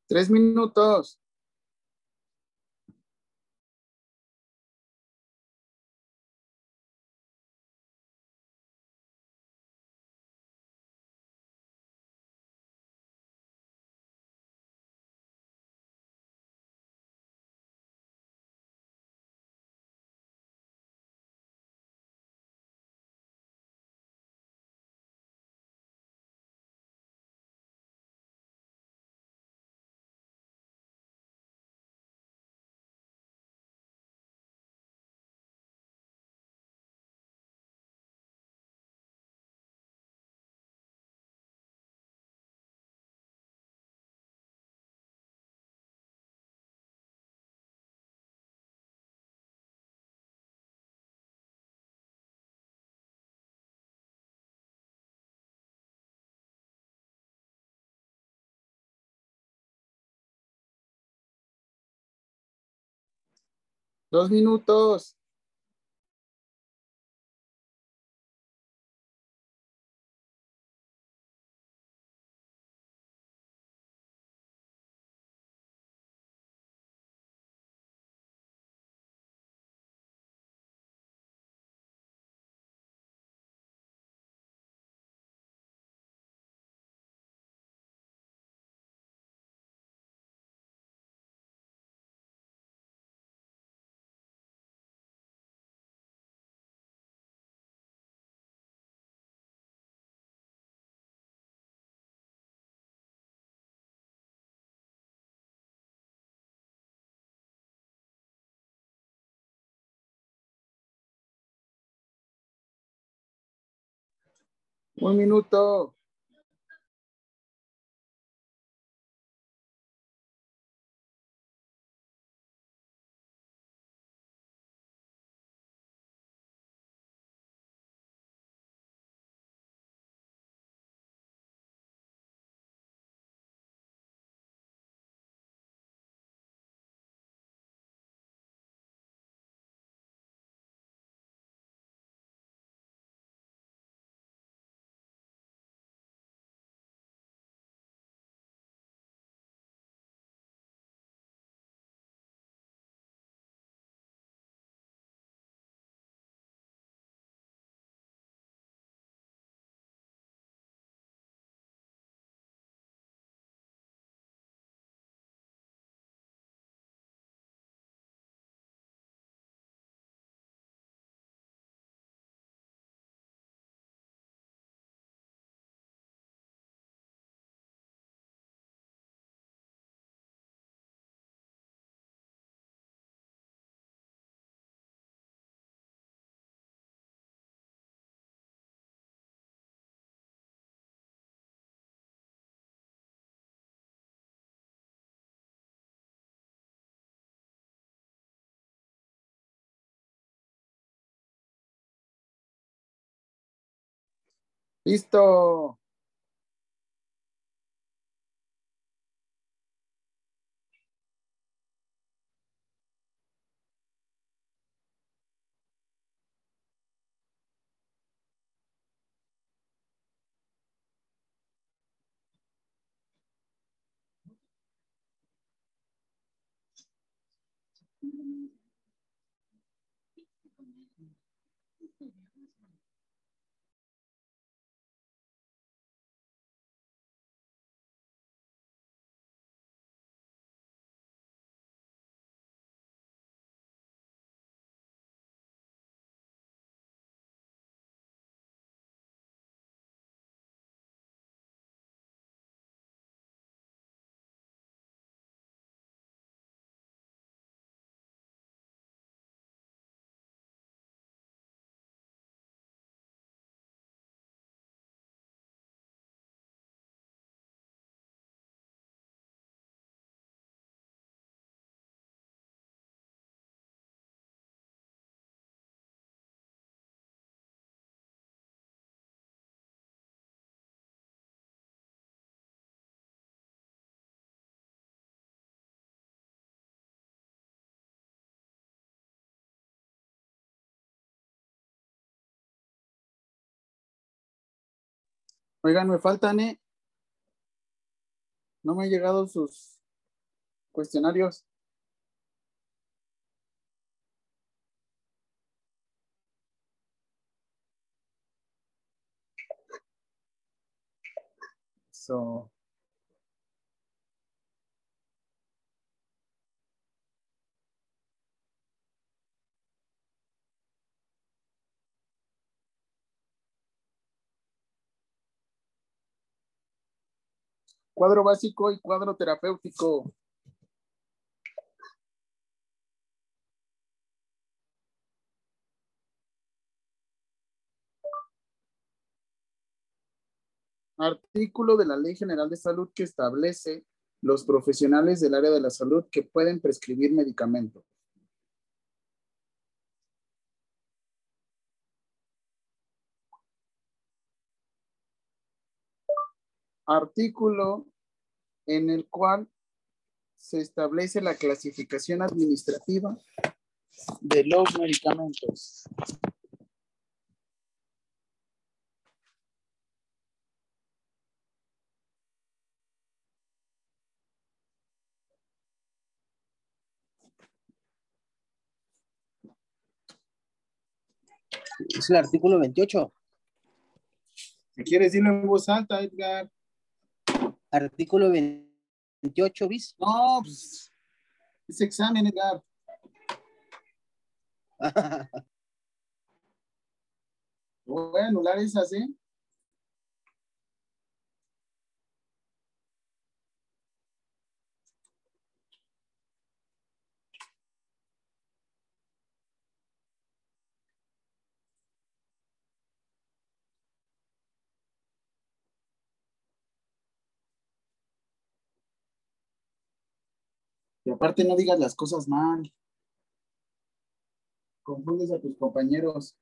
Tres minutos. Dos minutos. Un minuto. Listo. Oigan, me faltan, ¿eh? No me han llegado sus cuestionarios. Cuadro básico y cuadro terapéutico. Artículo de la Ley General de Salud que establece los profesionales del área de la salud que pueden prescribir medicamentos. Artículo en el cual se establece la clasificación administrativa de los medicamentos. Es el artículo 28. Si quieres, dilo en voz alta, Edgar. Artículo 28 bis. No, pues, es examen, Edgar. Voy a anular esas, ¿eh? Y aparte no digas las cosas mal. Confundes a tus compañeros.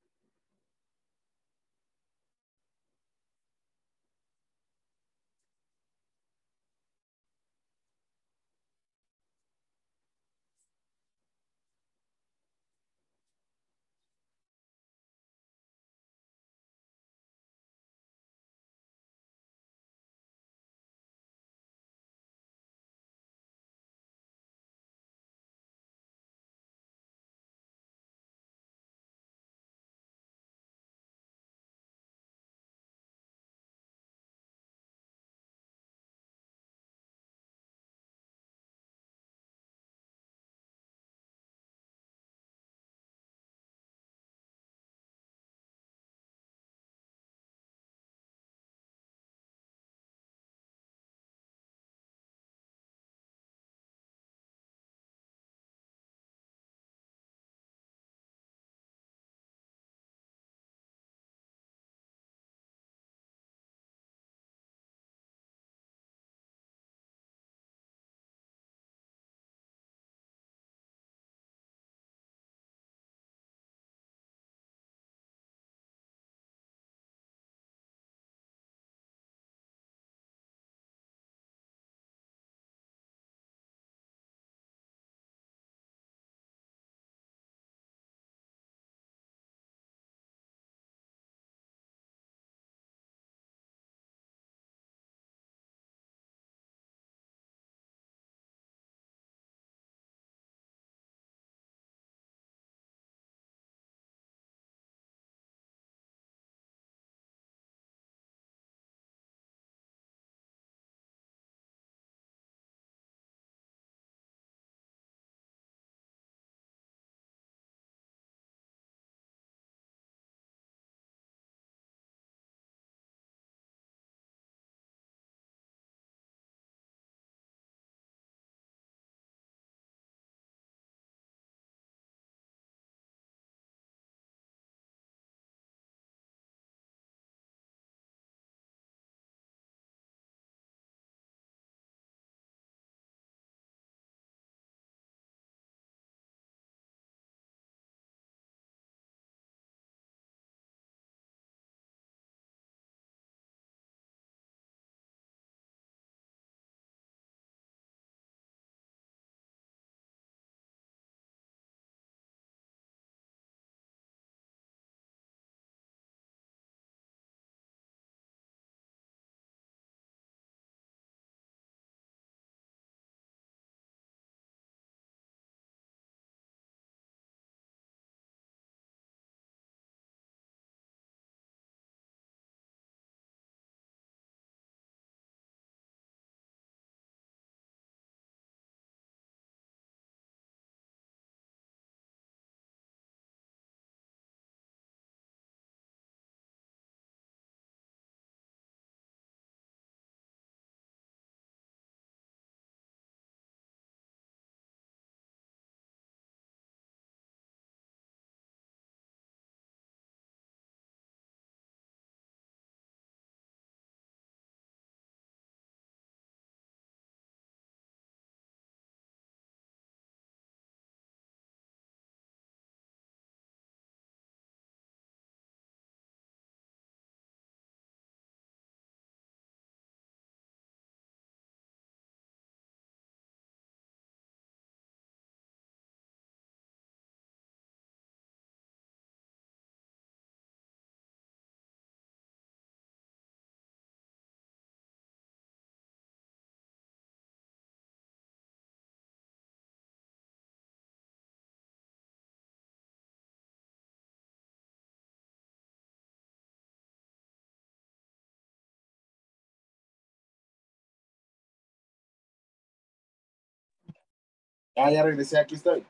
Ah, ya regresé, aquí estoy.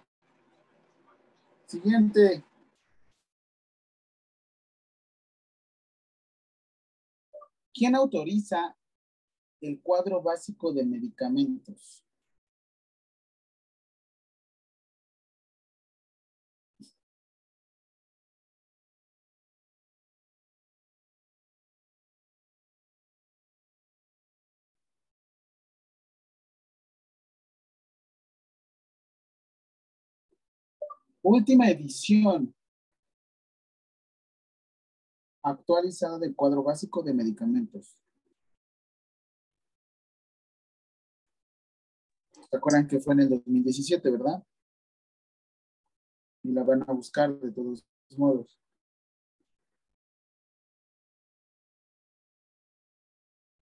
Siguiente. ¿Quién autoriza el cuadro básico de medicamentos? Última edición actualizada del cuadro básico de medicamentos. ¿Se acuerdan que fue en el 2017, verdad? Y la van a buscar de todos modos.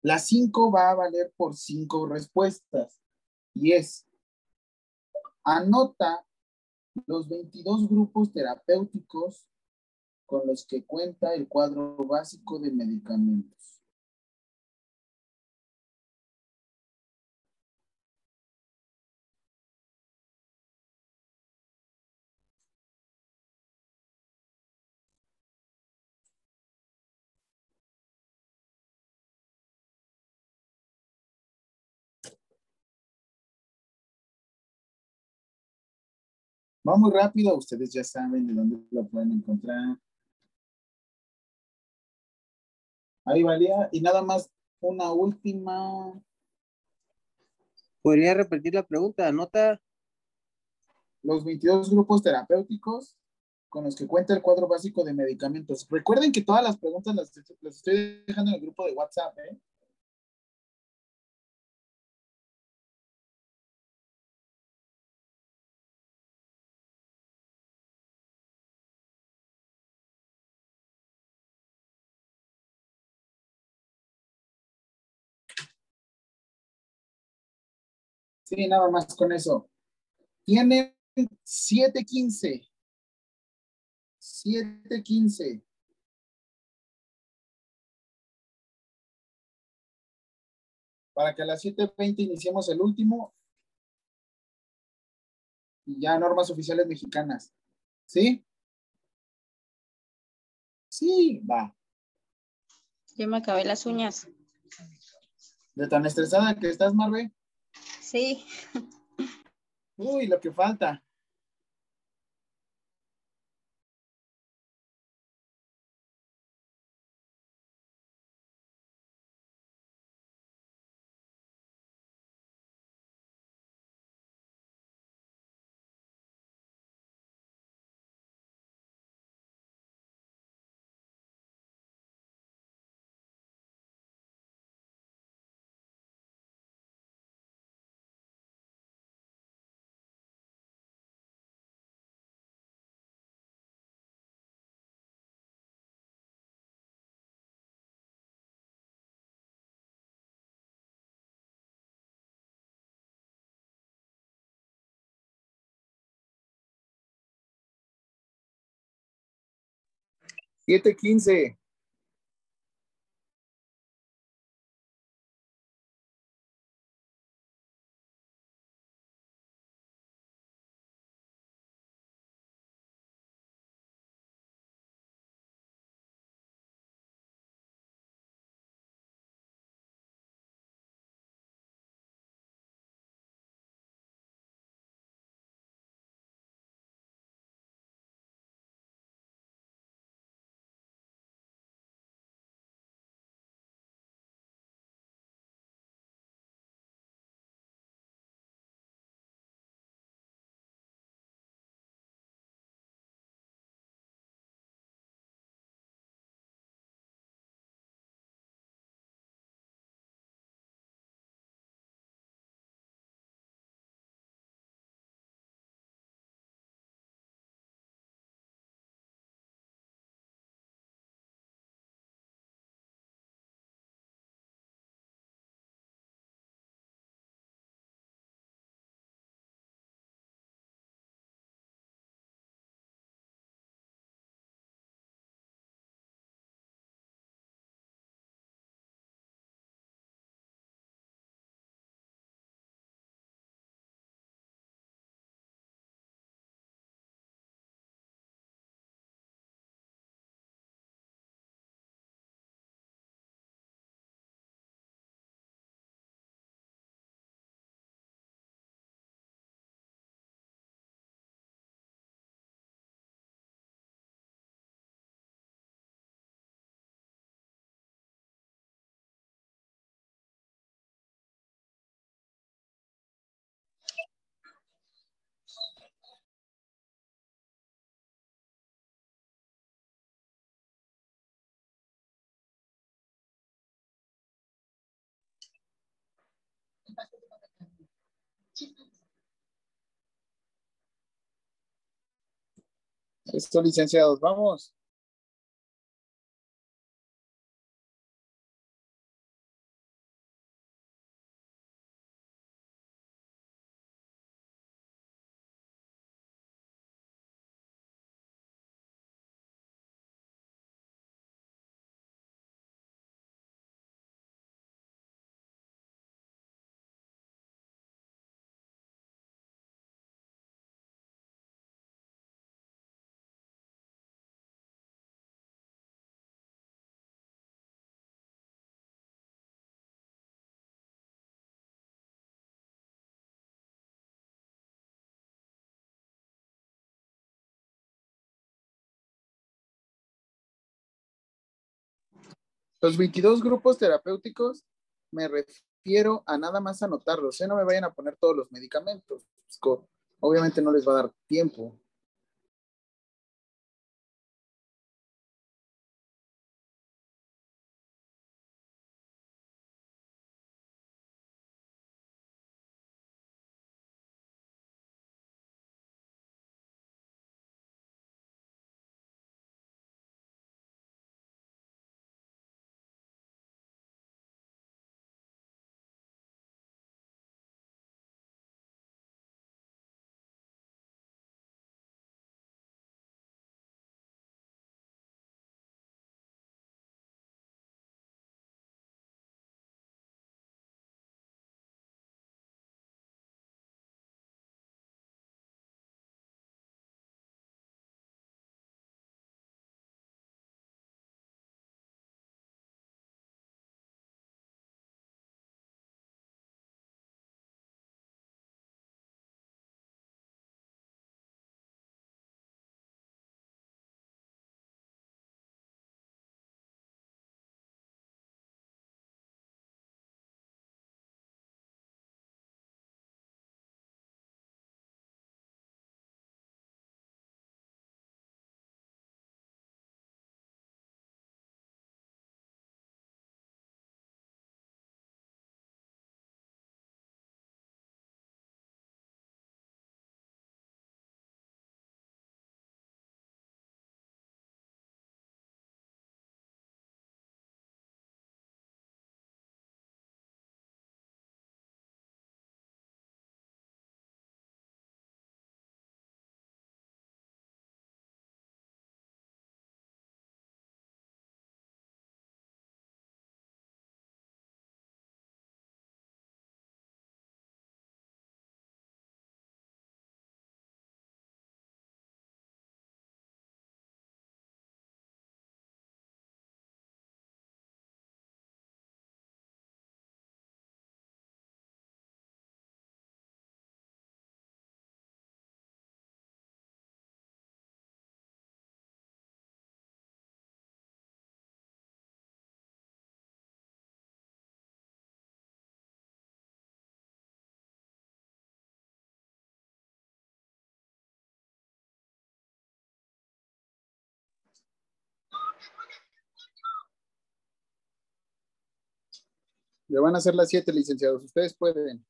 La 5 va a valer por 5 respuestas. Y es, anota los 22 grupos terapéuticos con los que cuenta el cuadro básico de medicamentos. Va muy rápido, ustedes ya saben de dónde lo pueden encontrar. Ahí valía, y nada más una última. ¿Podría repetir la pregunta? Anota. Los 22 grupos terapéuticos con los que cuenta el cuadro básico de medicamentos. Recuerden que todas las preguntas las, las estoy dejando en el grupo de WhatsApp, ¿eh? Sí, nada más con eso. Tienen 7.15. 7.15. Para que a las 7.20 iniciemos el último. Y ya normas oficiales mexicanas. ¿Sí? Sí, va. Yo me acabé las uñas. De tan estresada que estás, Marve. Sí. Uy, lo que falta. 7.15. Listo, licenciados, vamos. Los 22 grupos terapéuticos me refiero a nada más anotarlos, ¿eh? no me vayan a poner todos los medicamentos. Obviamente no les va a dar tiempo. Ya van a ser las siete, licenciados. Ustedes pueden.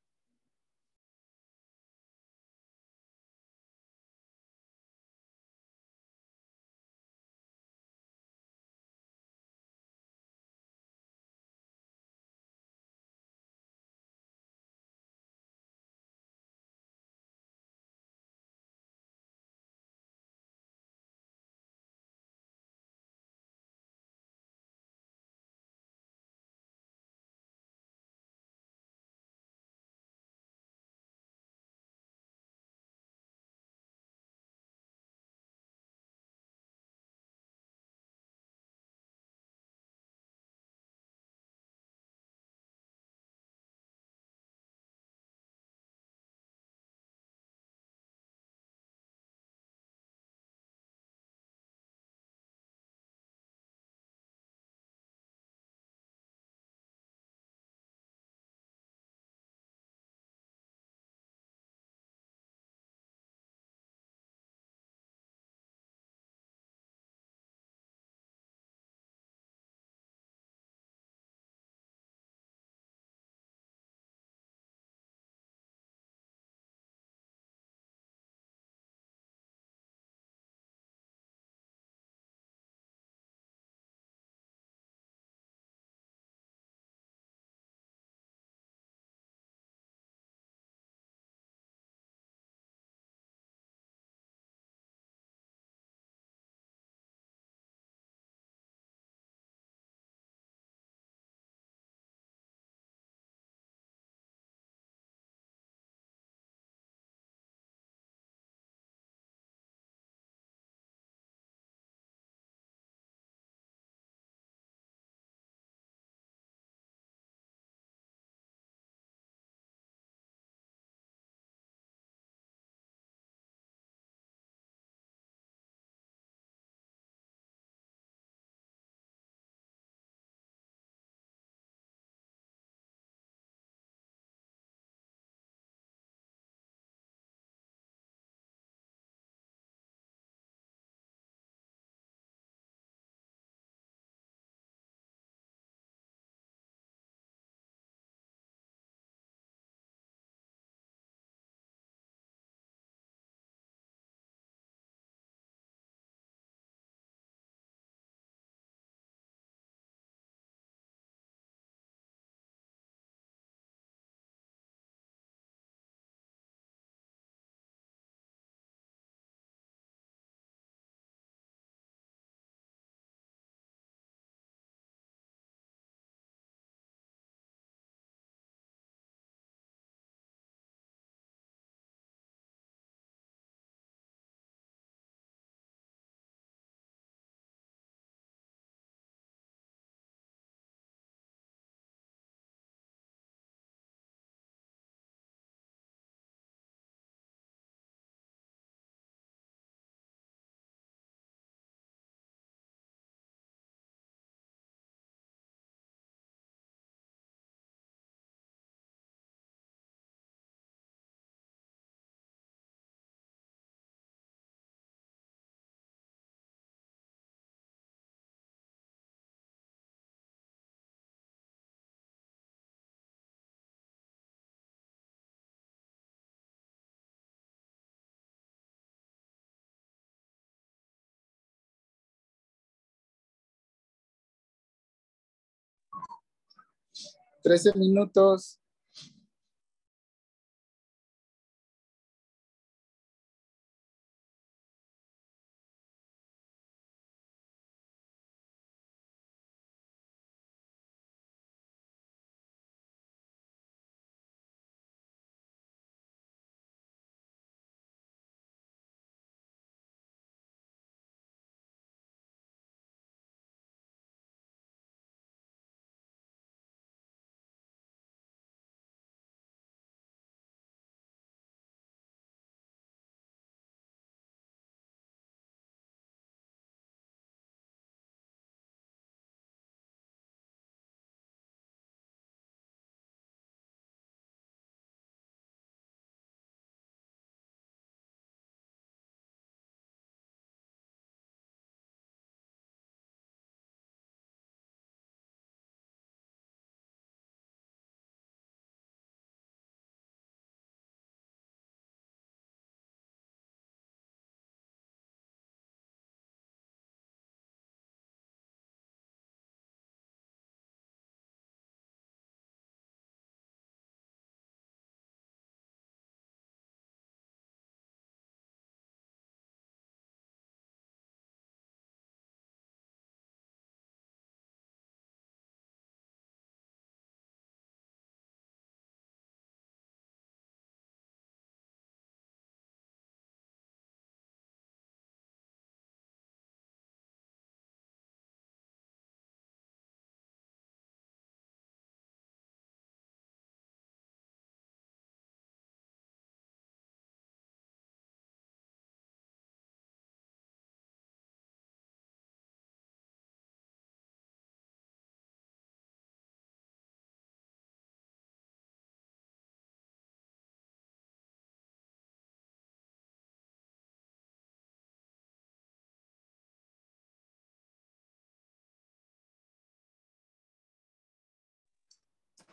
13 minutos.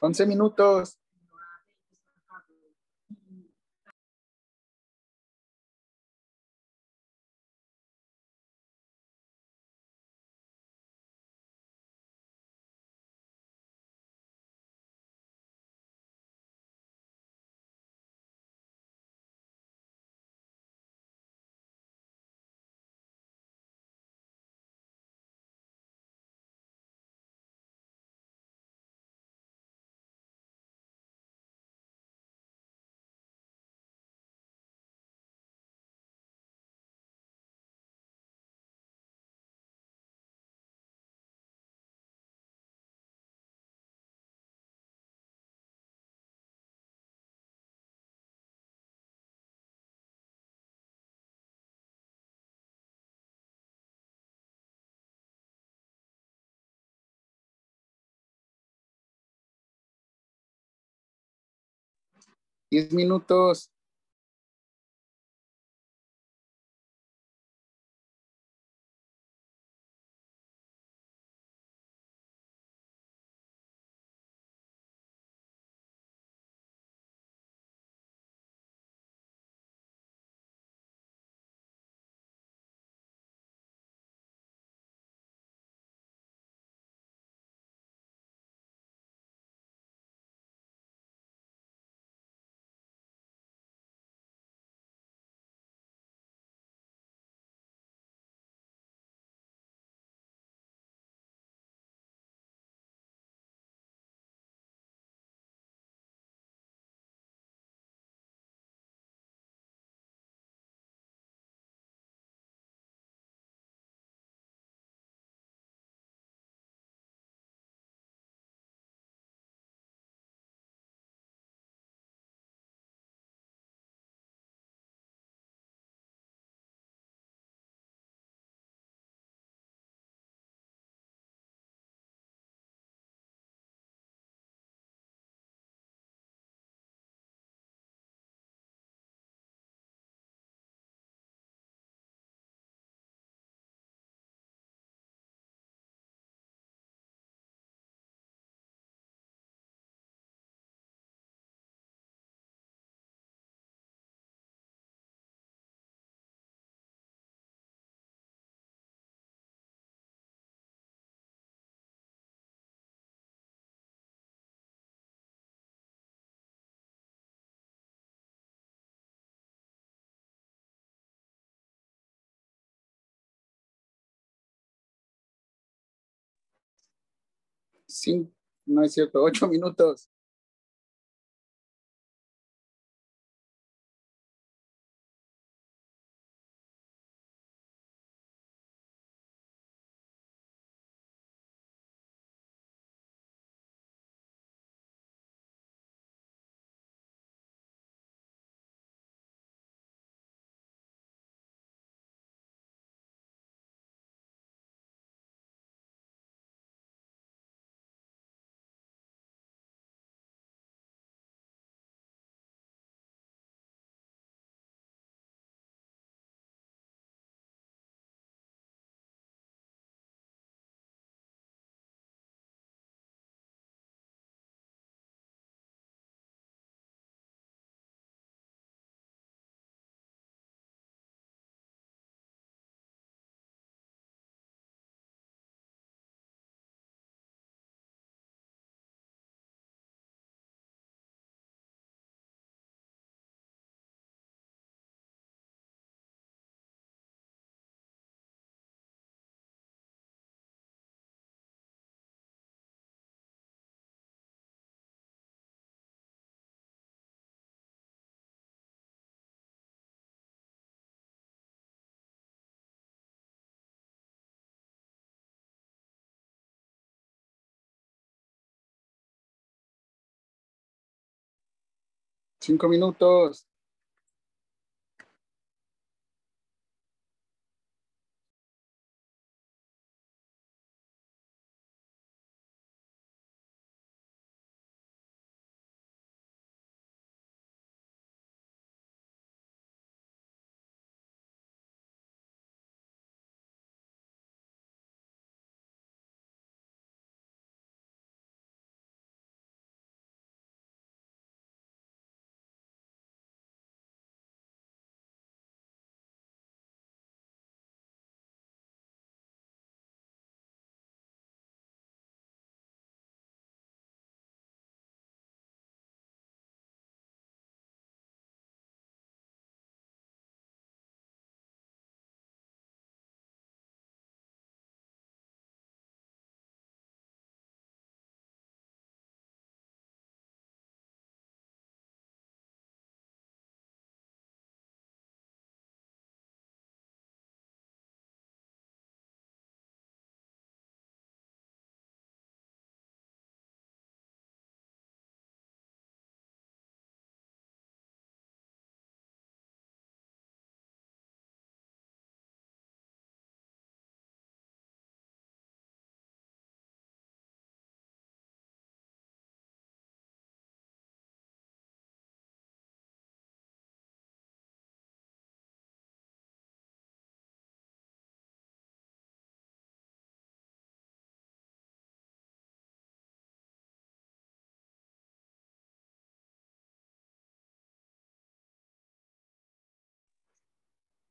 Once minutos. Diez minutos. Cin- no es cierto, ocho minutos. Cinco minutos.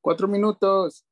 Cuatro minutos.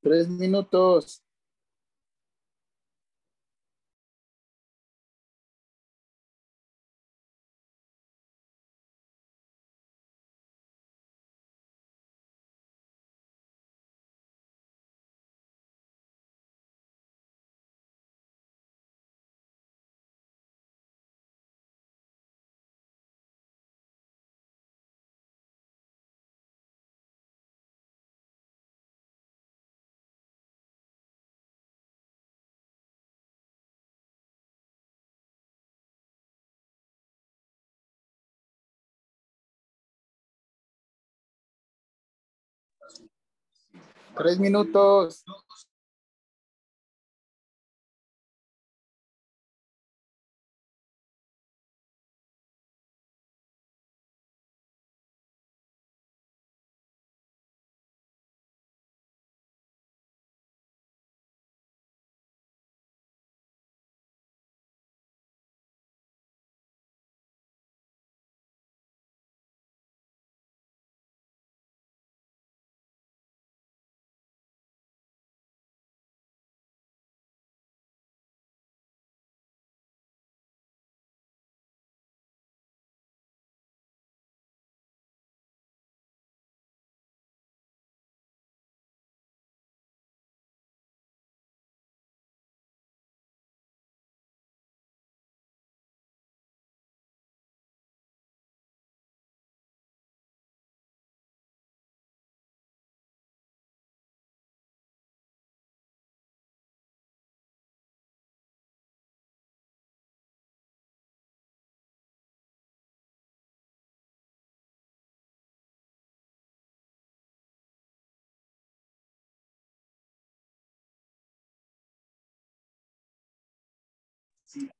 Tres minutos. Tres minutos.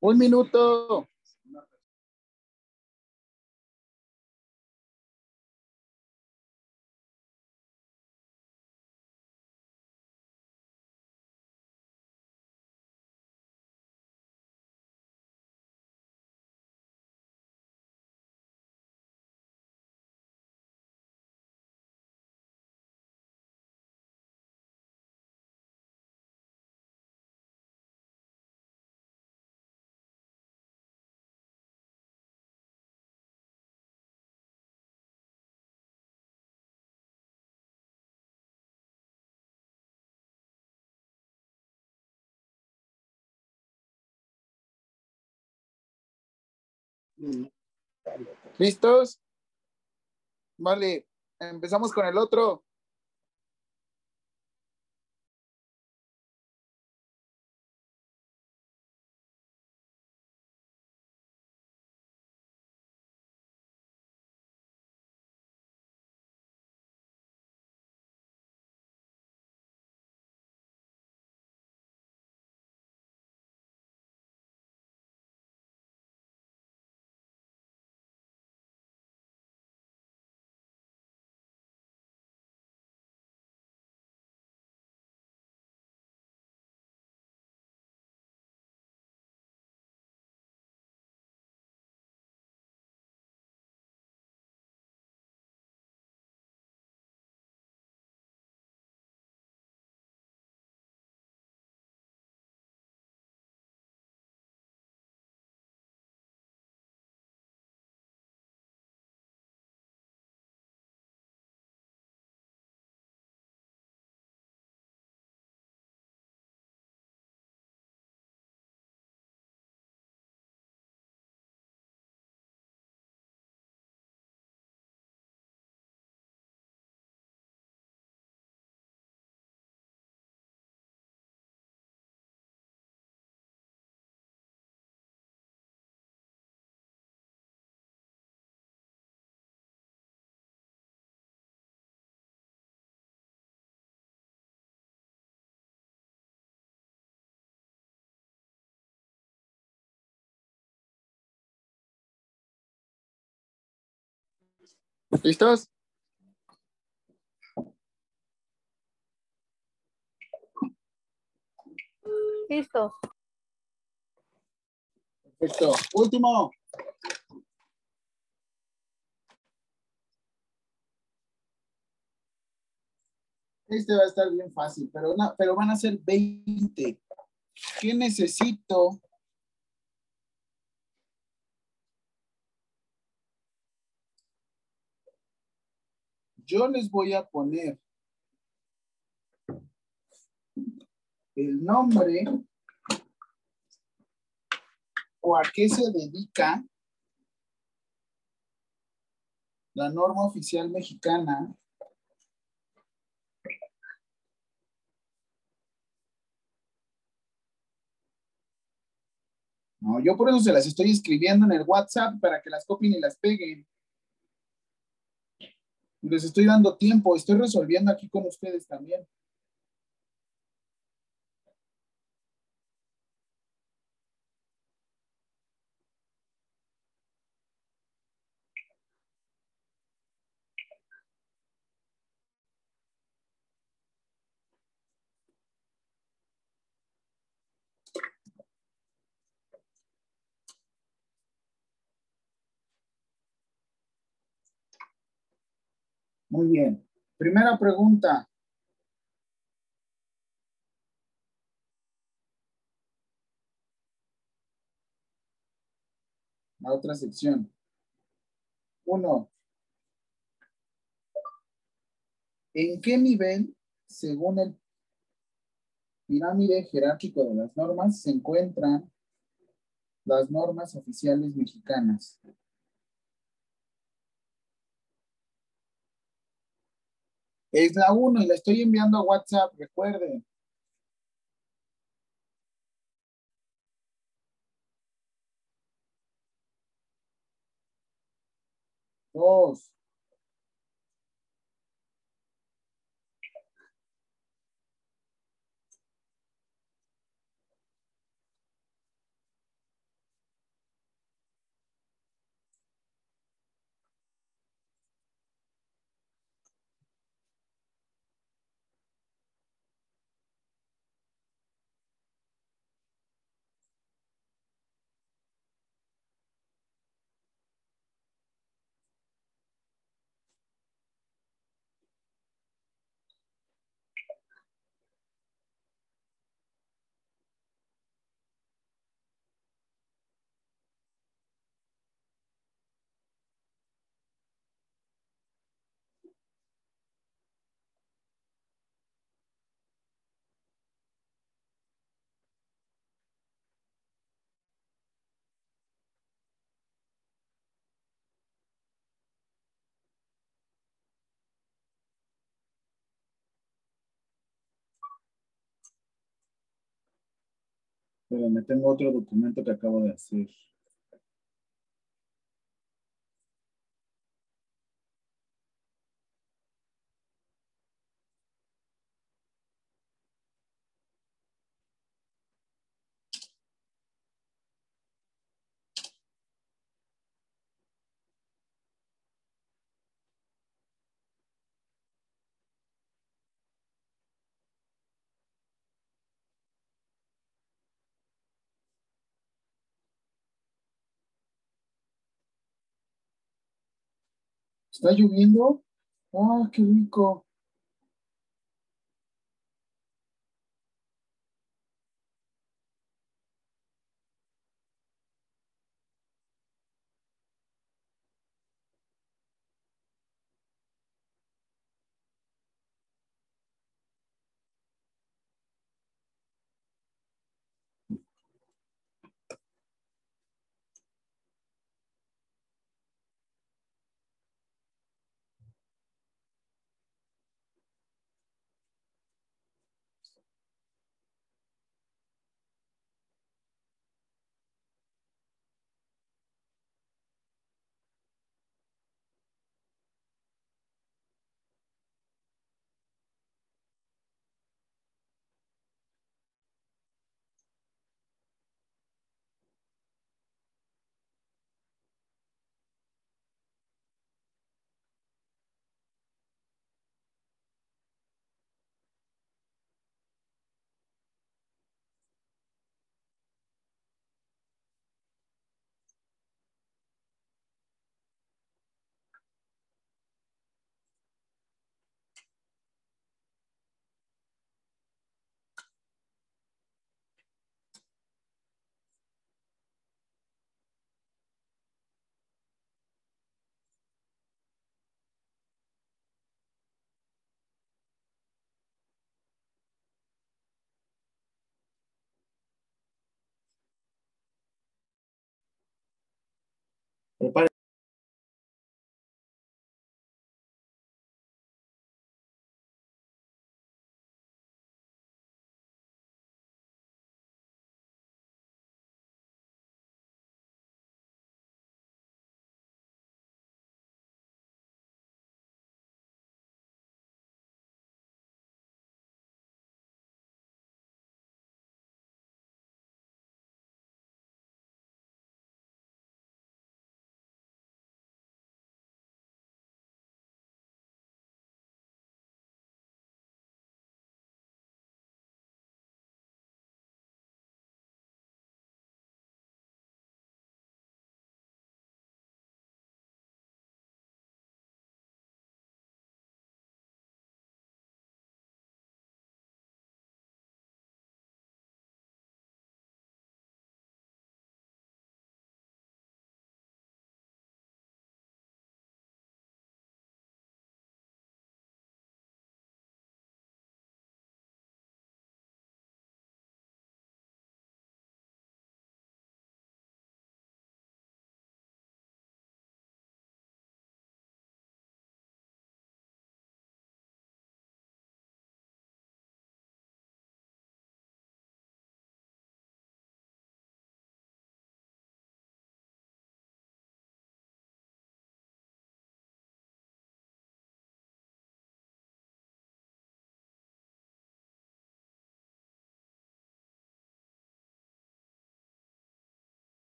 Un minuto. ¿Listos? Vale, empezamos con el otro. ¿Listos? Listo. Perfecto. Último. Este va a estar bien fácil, pero, no, pero van a ser 20. ¿Qué necesito? Yo les voy a poner el nombre o a qué se dedica la norma oficial mexicana No, yo por eso se las estoy escribiendo en el WhatsApp para que las copien y las peguen. Les estoy dando tiempo, estoy resolviendo aquí con ustedes también. Bien. Primera pregunta. La otra sección. Uno. ¿En qué nivel, según el pirámide jerárquico de las normas, se encuentran las normas oficiales mexicanas? Es la 1 y la estoy enviando a WhatsApp, recuerden. Dos. Pero me tengo otro documento que acabo de hacer. ¿Está lloviendo? ¡Ah, qué rico! on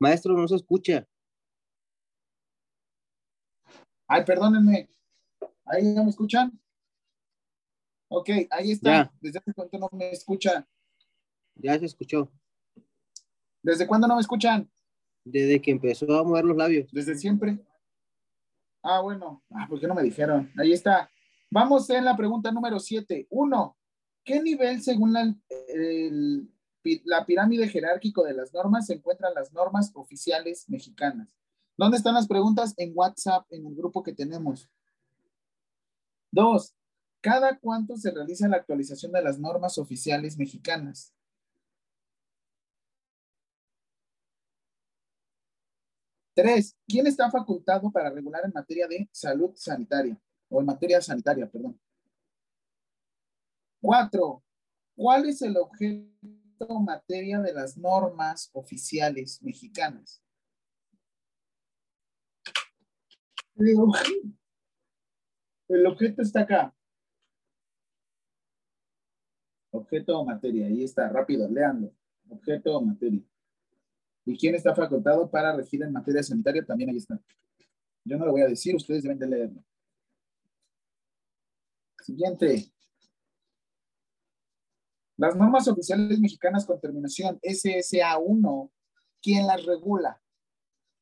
Maestro, no se escucha. Ay, perdónenme. ¿Ahí ya me escuchan? Ok, ahí está. Ya. ¿Desde hace cuánto no me escuchan? Ya se escuchó. ¿Desde cuándo no me escuchan? Desde que empezó a mover los labios. ¿Desde siempre? Ah, bueno. Ah, ¿por qué no me dijeron? Ahí está. Vamos en la pregunta número 7. Uno, ¿qué nivel según la, el- la pirámide jerárquico de las normas se encuentran las normas oficiales mexicanas? ¿Dónde están las preguntas? En WhatsApp, en el grupo que tenemos. Dos, ¿cada cuánto se realiza la actualización de las normas oficiales mexicanas? Tres, ¿quién está facultado para regular en materia de salud sanitaria? O en materia sanitaria, perdón. Cuatro, ¿cuál es el objeto o materia de las normas oficiales mexicanas? El objeto está acá. Objeto o materia, ahí está, rápido, leanlo. Objeto o materia. ¿Y quién está facultado para regir en materia sanitaria? También ahí está. Yo no lo voy a decir, ustedes deben de leerlo. Siguiente. Las normas oficiales mexicanas con terminación SSA1, ¿quién las regula?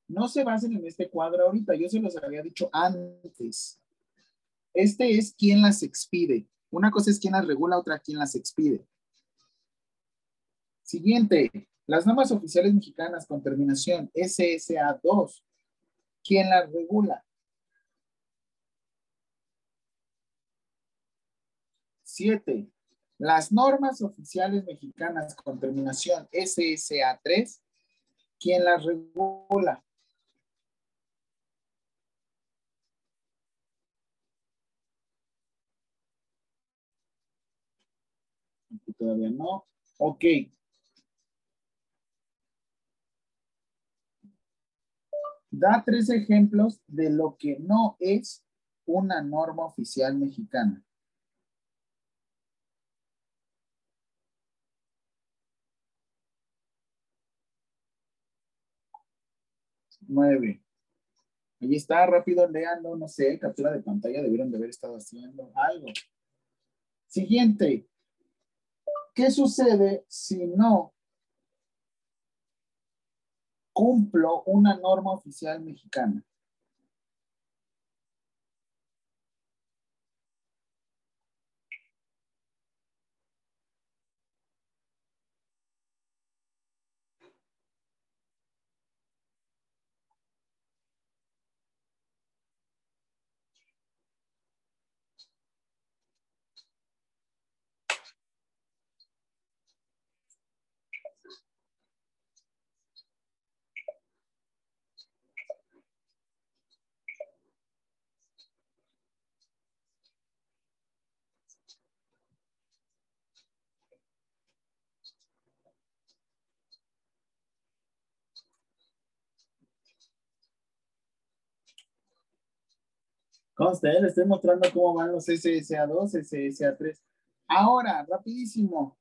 No se basen en este cuadro ahorita, yo se los había dicho antes. Este es quien las expide. Una cosa es quien las regula, otra quien las expide. Siguiente. Las normas oficiales mexicanas con terminación SSA2. ¿Quién las regula? Siete. Las normas oficiales mexicanas con terminación SSA3. ¿Quién las regula? Aquí todavía no. Ok. Da tres ejemplos de lo que no es una norma oficial mexicana. Nueve. Ahí está, rápido leando, no sé, captura de pantalla, debieron de haber estado haciendo algo. Siguiente. ¿Qué sucede si no cumplo una norma oficial mexicana? Conste, ¿eh? les estoy mostrando cómo van los SSA2, SSA3. Ahora, rapidísimo.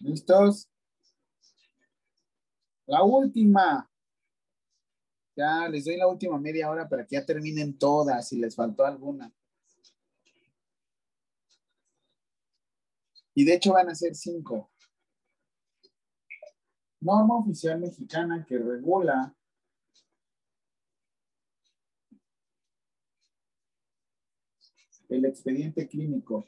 ¿Listos? La última. Ya les doy la última media hora para que ya terminen todas si les faltó alguna. Y de hecho van a ser cinco. Norma oficial mexicana que regula el expediente clínico.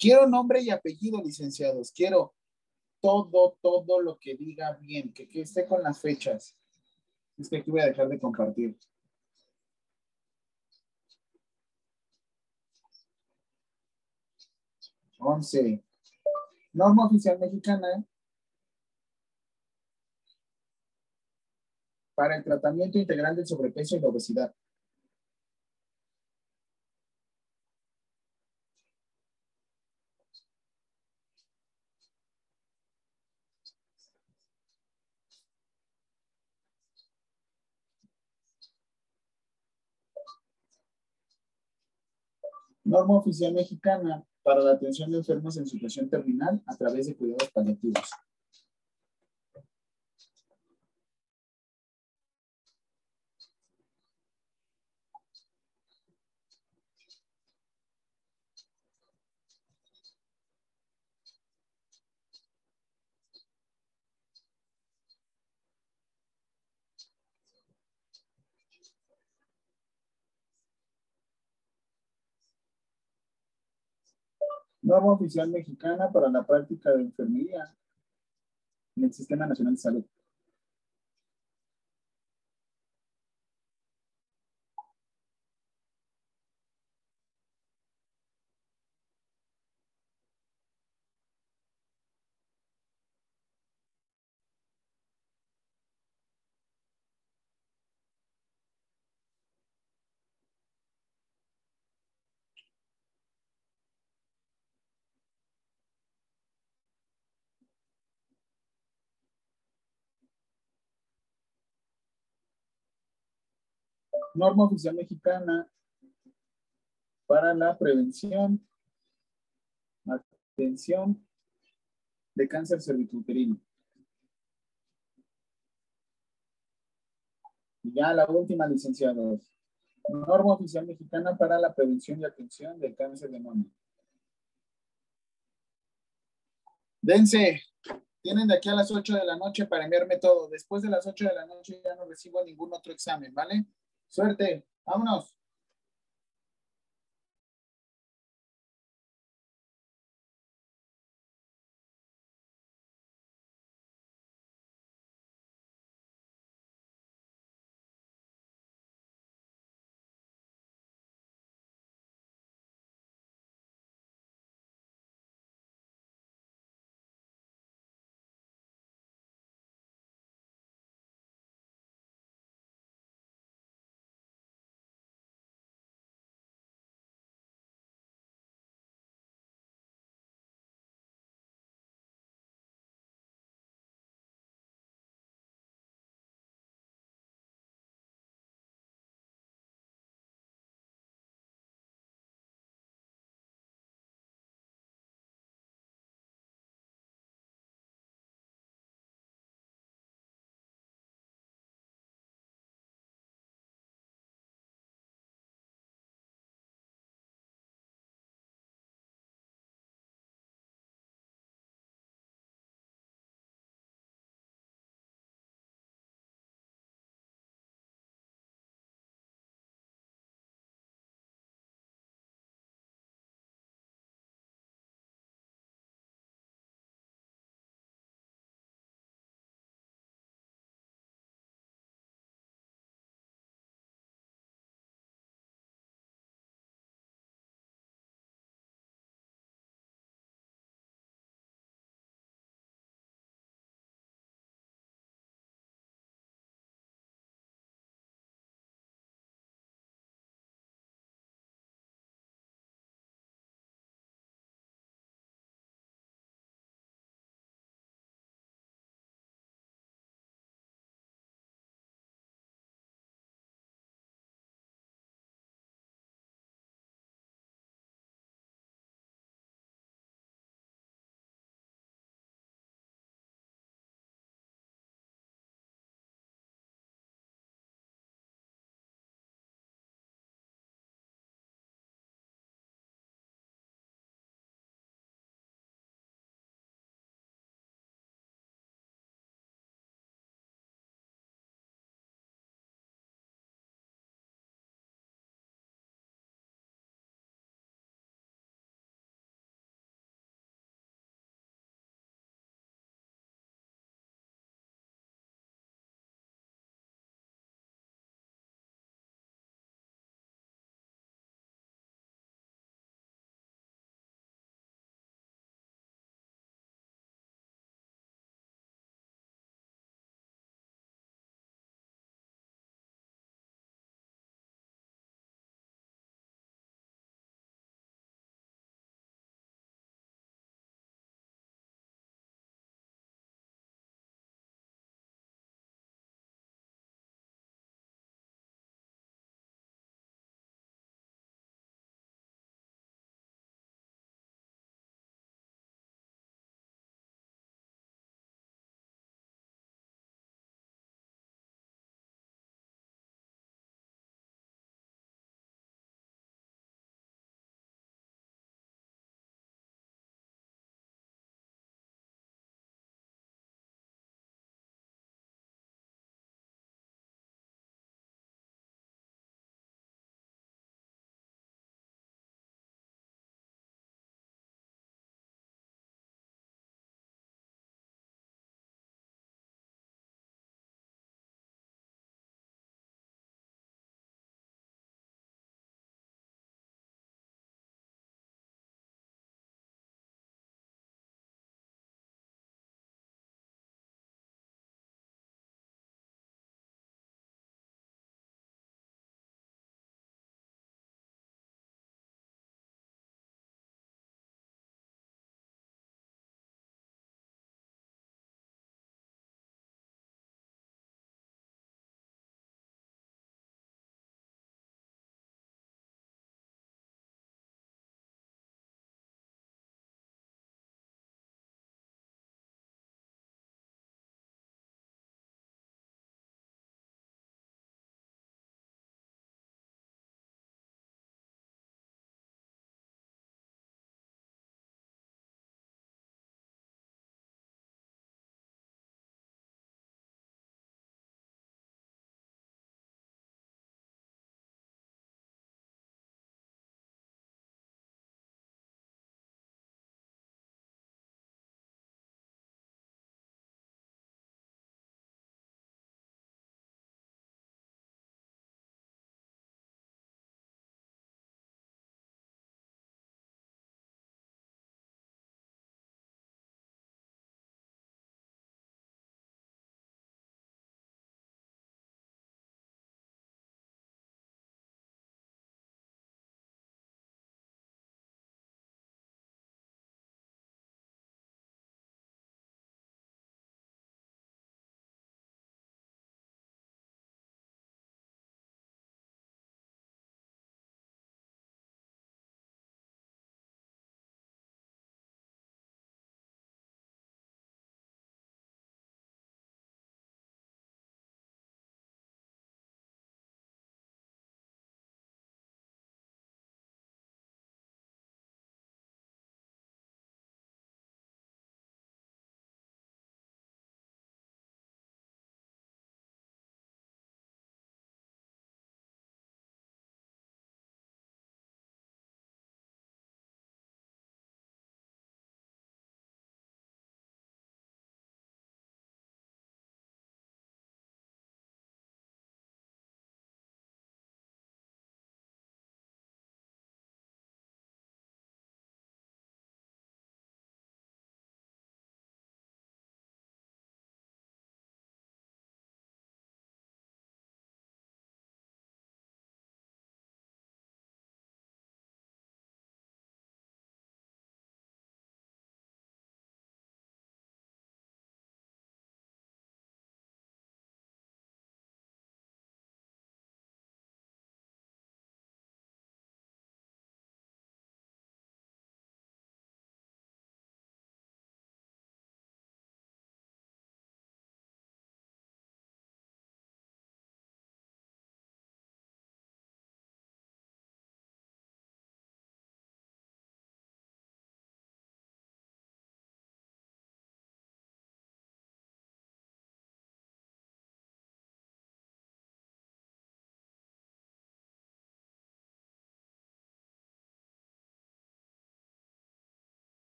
Quiero nombre y apellido, licenciados. Quiero todo, todo lo que diga bien, que, esté con las fechas. Es que aquí voy a dejar de compartir. Once. Norma oficial mexicana para el tratamiento integral del sobrepeso y la obesidad. Norma oficial mexicana para la atención de enfermos en situación terminal a través de cuidados paliativos. Norma oficial mexicana para la práctica de enfermería en el Sistema Nacional de Salud. Norma oficial mexicana para la prevención, atención de cáncer cervicuterino. Y ya la última, licenciados. Norma oficial mexicana para la prevención y atención del cáncer de mama. Dense, tienen de aquí a las 8 de la noche para enviarme todo. Después de las 8 de la noche ya no recibo ningún otro examen, ¿vale? Suerte, vámonos.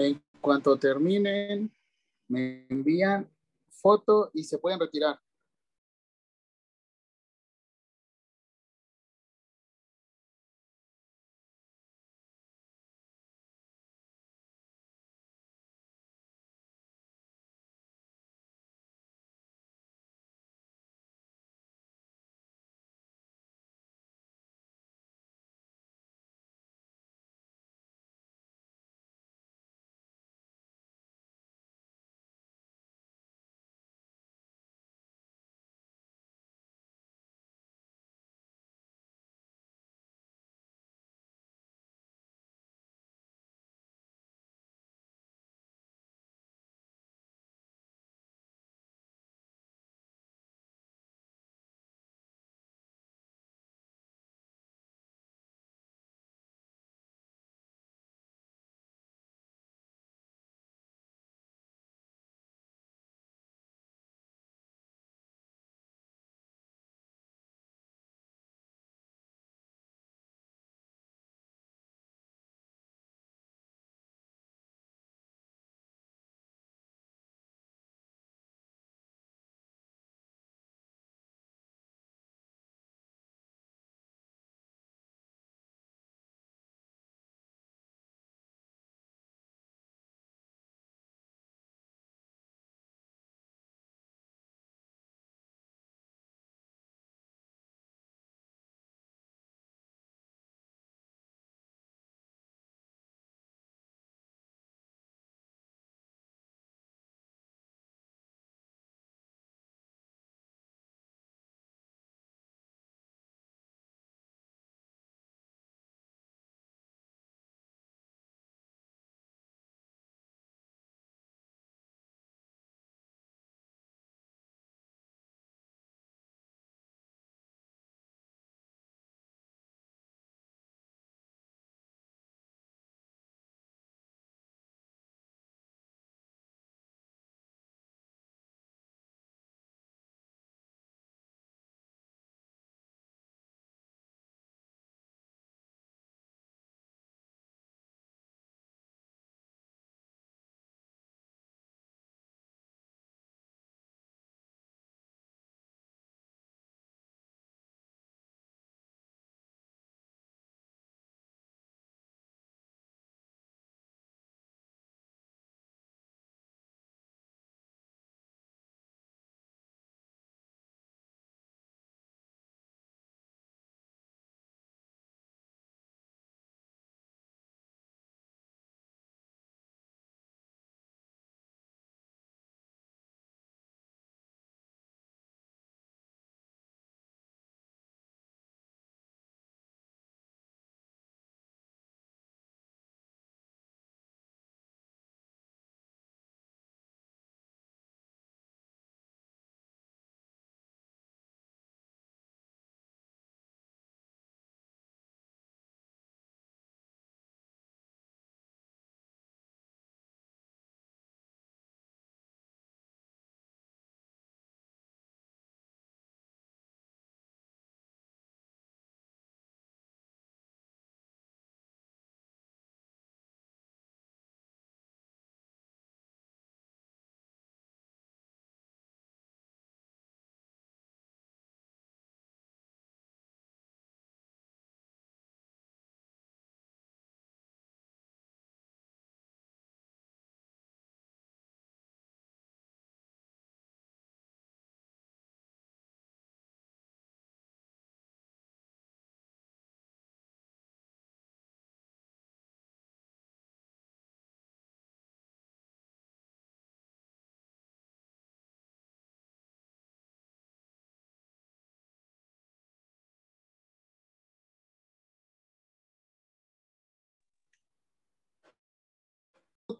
En cuanto terminen, me envían foto y se pueden retirar.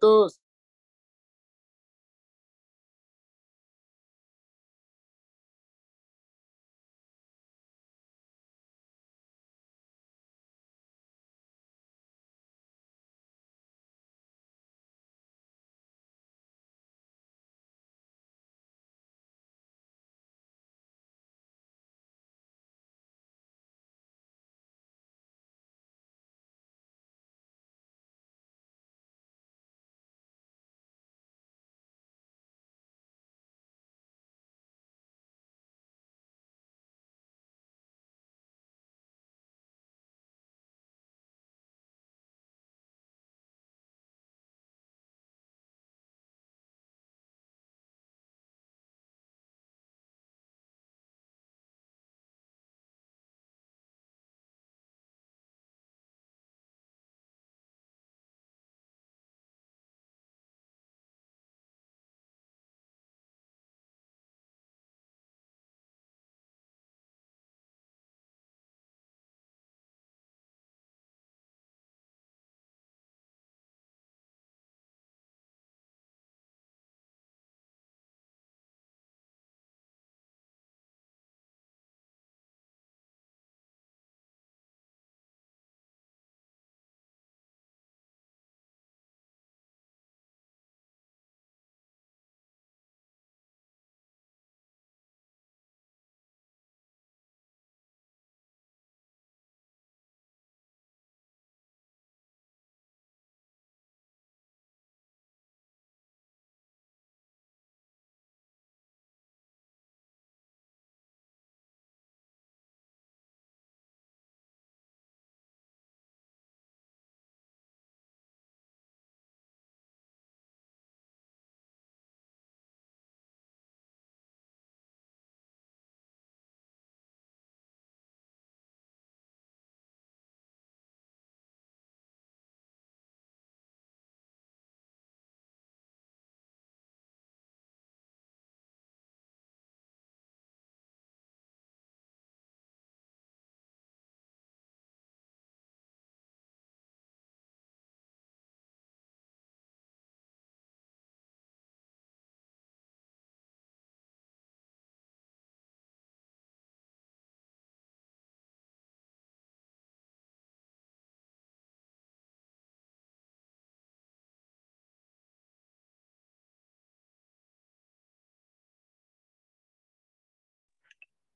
Fotos.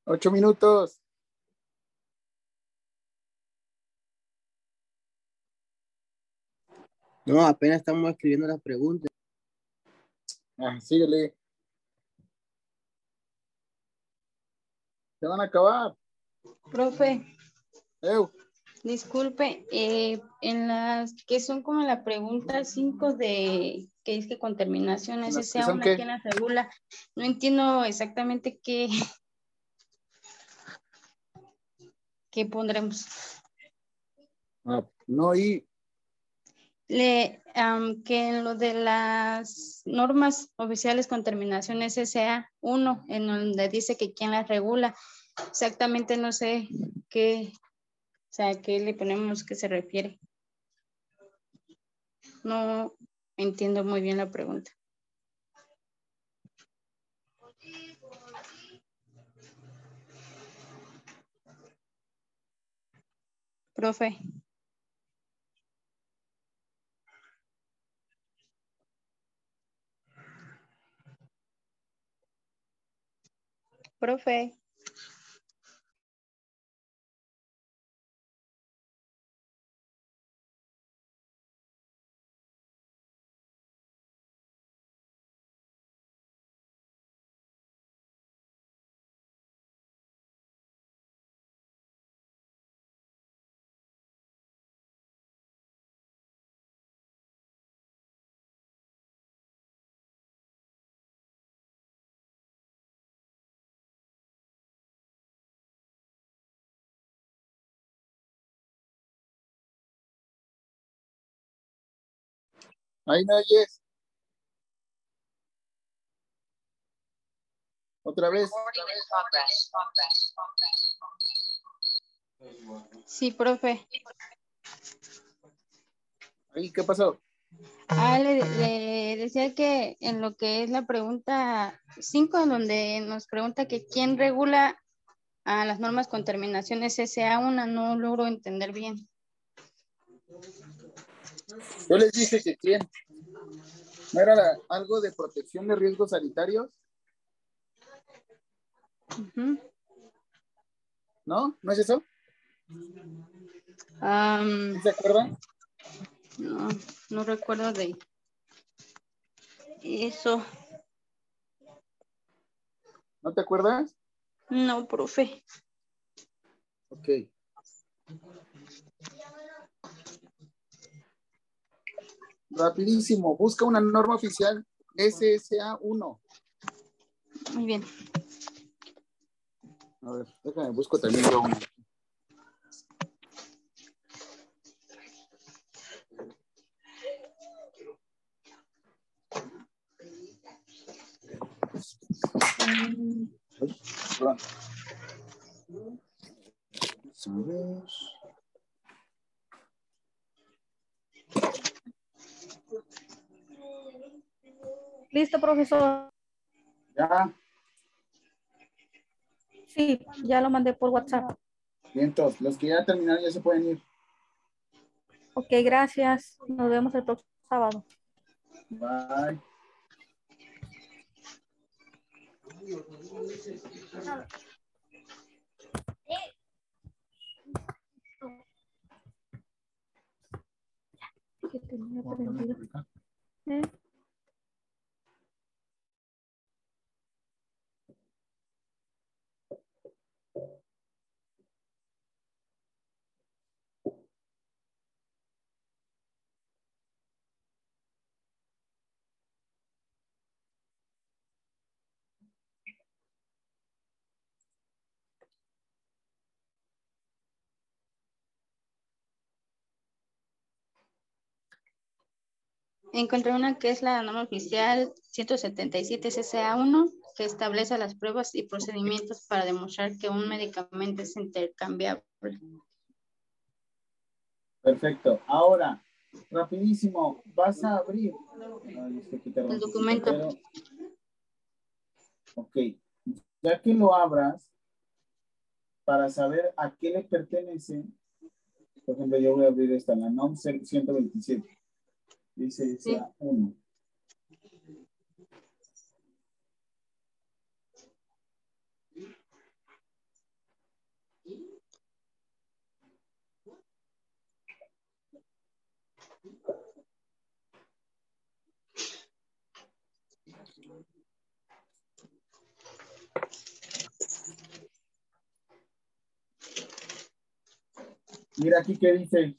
Ocho minutos. No, apenas estamos escribiendo las preguntas. Ah, síguele. Se van a acabar. Profe, Eu. disculpe, eh, en las que son como la pregunta 5 de que es que con terminaciones ¿Las que sea son una qué? que las regula, no entiendo exactamente qué, qué pondremos. Ah, no, y Le, que en lo de las normas oficiales con terminación SSA 1, en donde dice que quién las regula, exactamente no sé qué, o sea, qué le ponemos que se refiere. No entiendo muy bien la pregunta. Profe. Profe. Ahí me oyes. Otra vez. Sí, profe. Ahí, ¿qué pasó? Ah, le, le decía que en lo que es la pregunta 5, en donde nos pregunta que quién regula a las normas con terminación SSA1, no logro entender bien. Yo les dije que quién. ¿No era la- algo de protección de riesgos sanitarios? ¿No? ¿No es eso? ¿Sí ¿Se acuerdan? no, no recuerdo de eso. ¿No te acuerdas? No, profe. Ok. Rapidísimo, busca una norma oficial SSA 1. Muy bien. A ver, déjame, busco también yo una. Ay, perdón. Vamos a ver. Listo, profesor. Ya, Sí, ya lo mandé por WhatsApp. vientos. Los que ya terminaron ya se pueden ir. Ok, gracias. Nos vemos el próximo sábado. Bye. Que tenía prendido. ¿Eh? Encontré una que es la norma oficial 177 CCA1 que establece las pruebas y procedimientos para demostrar que un medicamento es intercambiable. Perfecto. Ahora, rapidísimo, vas a abrir El documento. Ok. Ya que lo abras, para saber a qué le pertenece, por ejemplo, yo voy a abrir esta, la NOM 127. Licencia ah, 1. Mira aquí que dice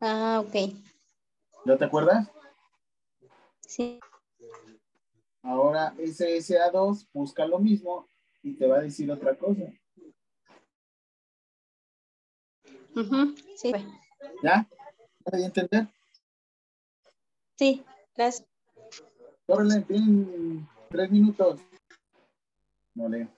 Ah, ok. ¿Ya te acuerdas? Sí. Ahora SSA2 busca lo mismo y te va a decir otra cosa. Ujú, Sí. ¿Ya? ¿Ya de entender? Sí, gracias. Órale, tienen tres minutos. Vale.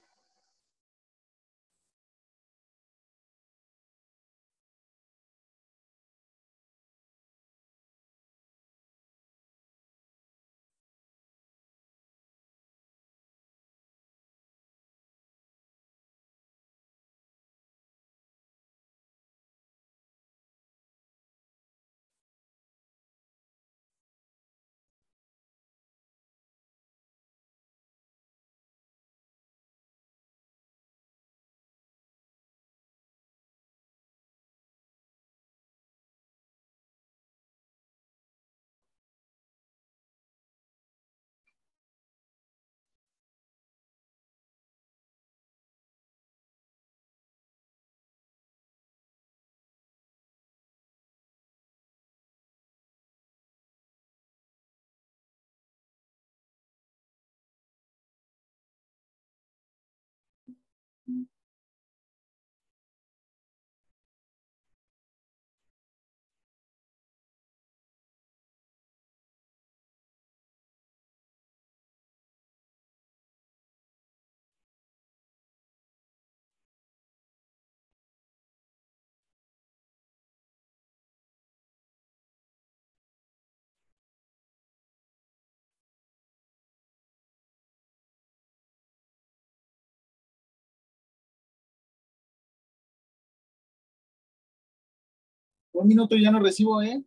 Un minuto y ya no recibo, ¿eh?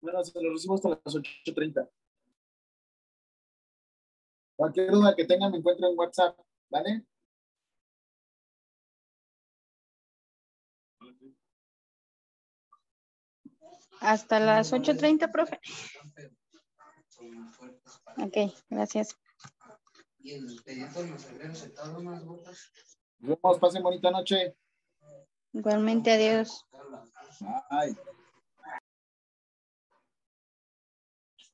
Bueno, se lo recibo hasta las 8.30. Cualquier duda que tengan me encuentro en WhatsApp, ¿vale? Hasta las 8.30, profe. Ok, gracias. Nos vemos, pasen bonita noche. Igualmente, adiós. Bye.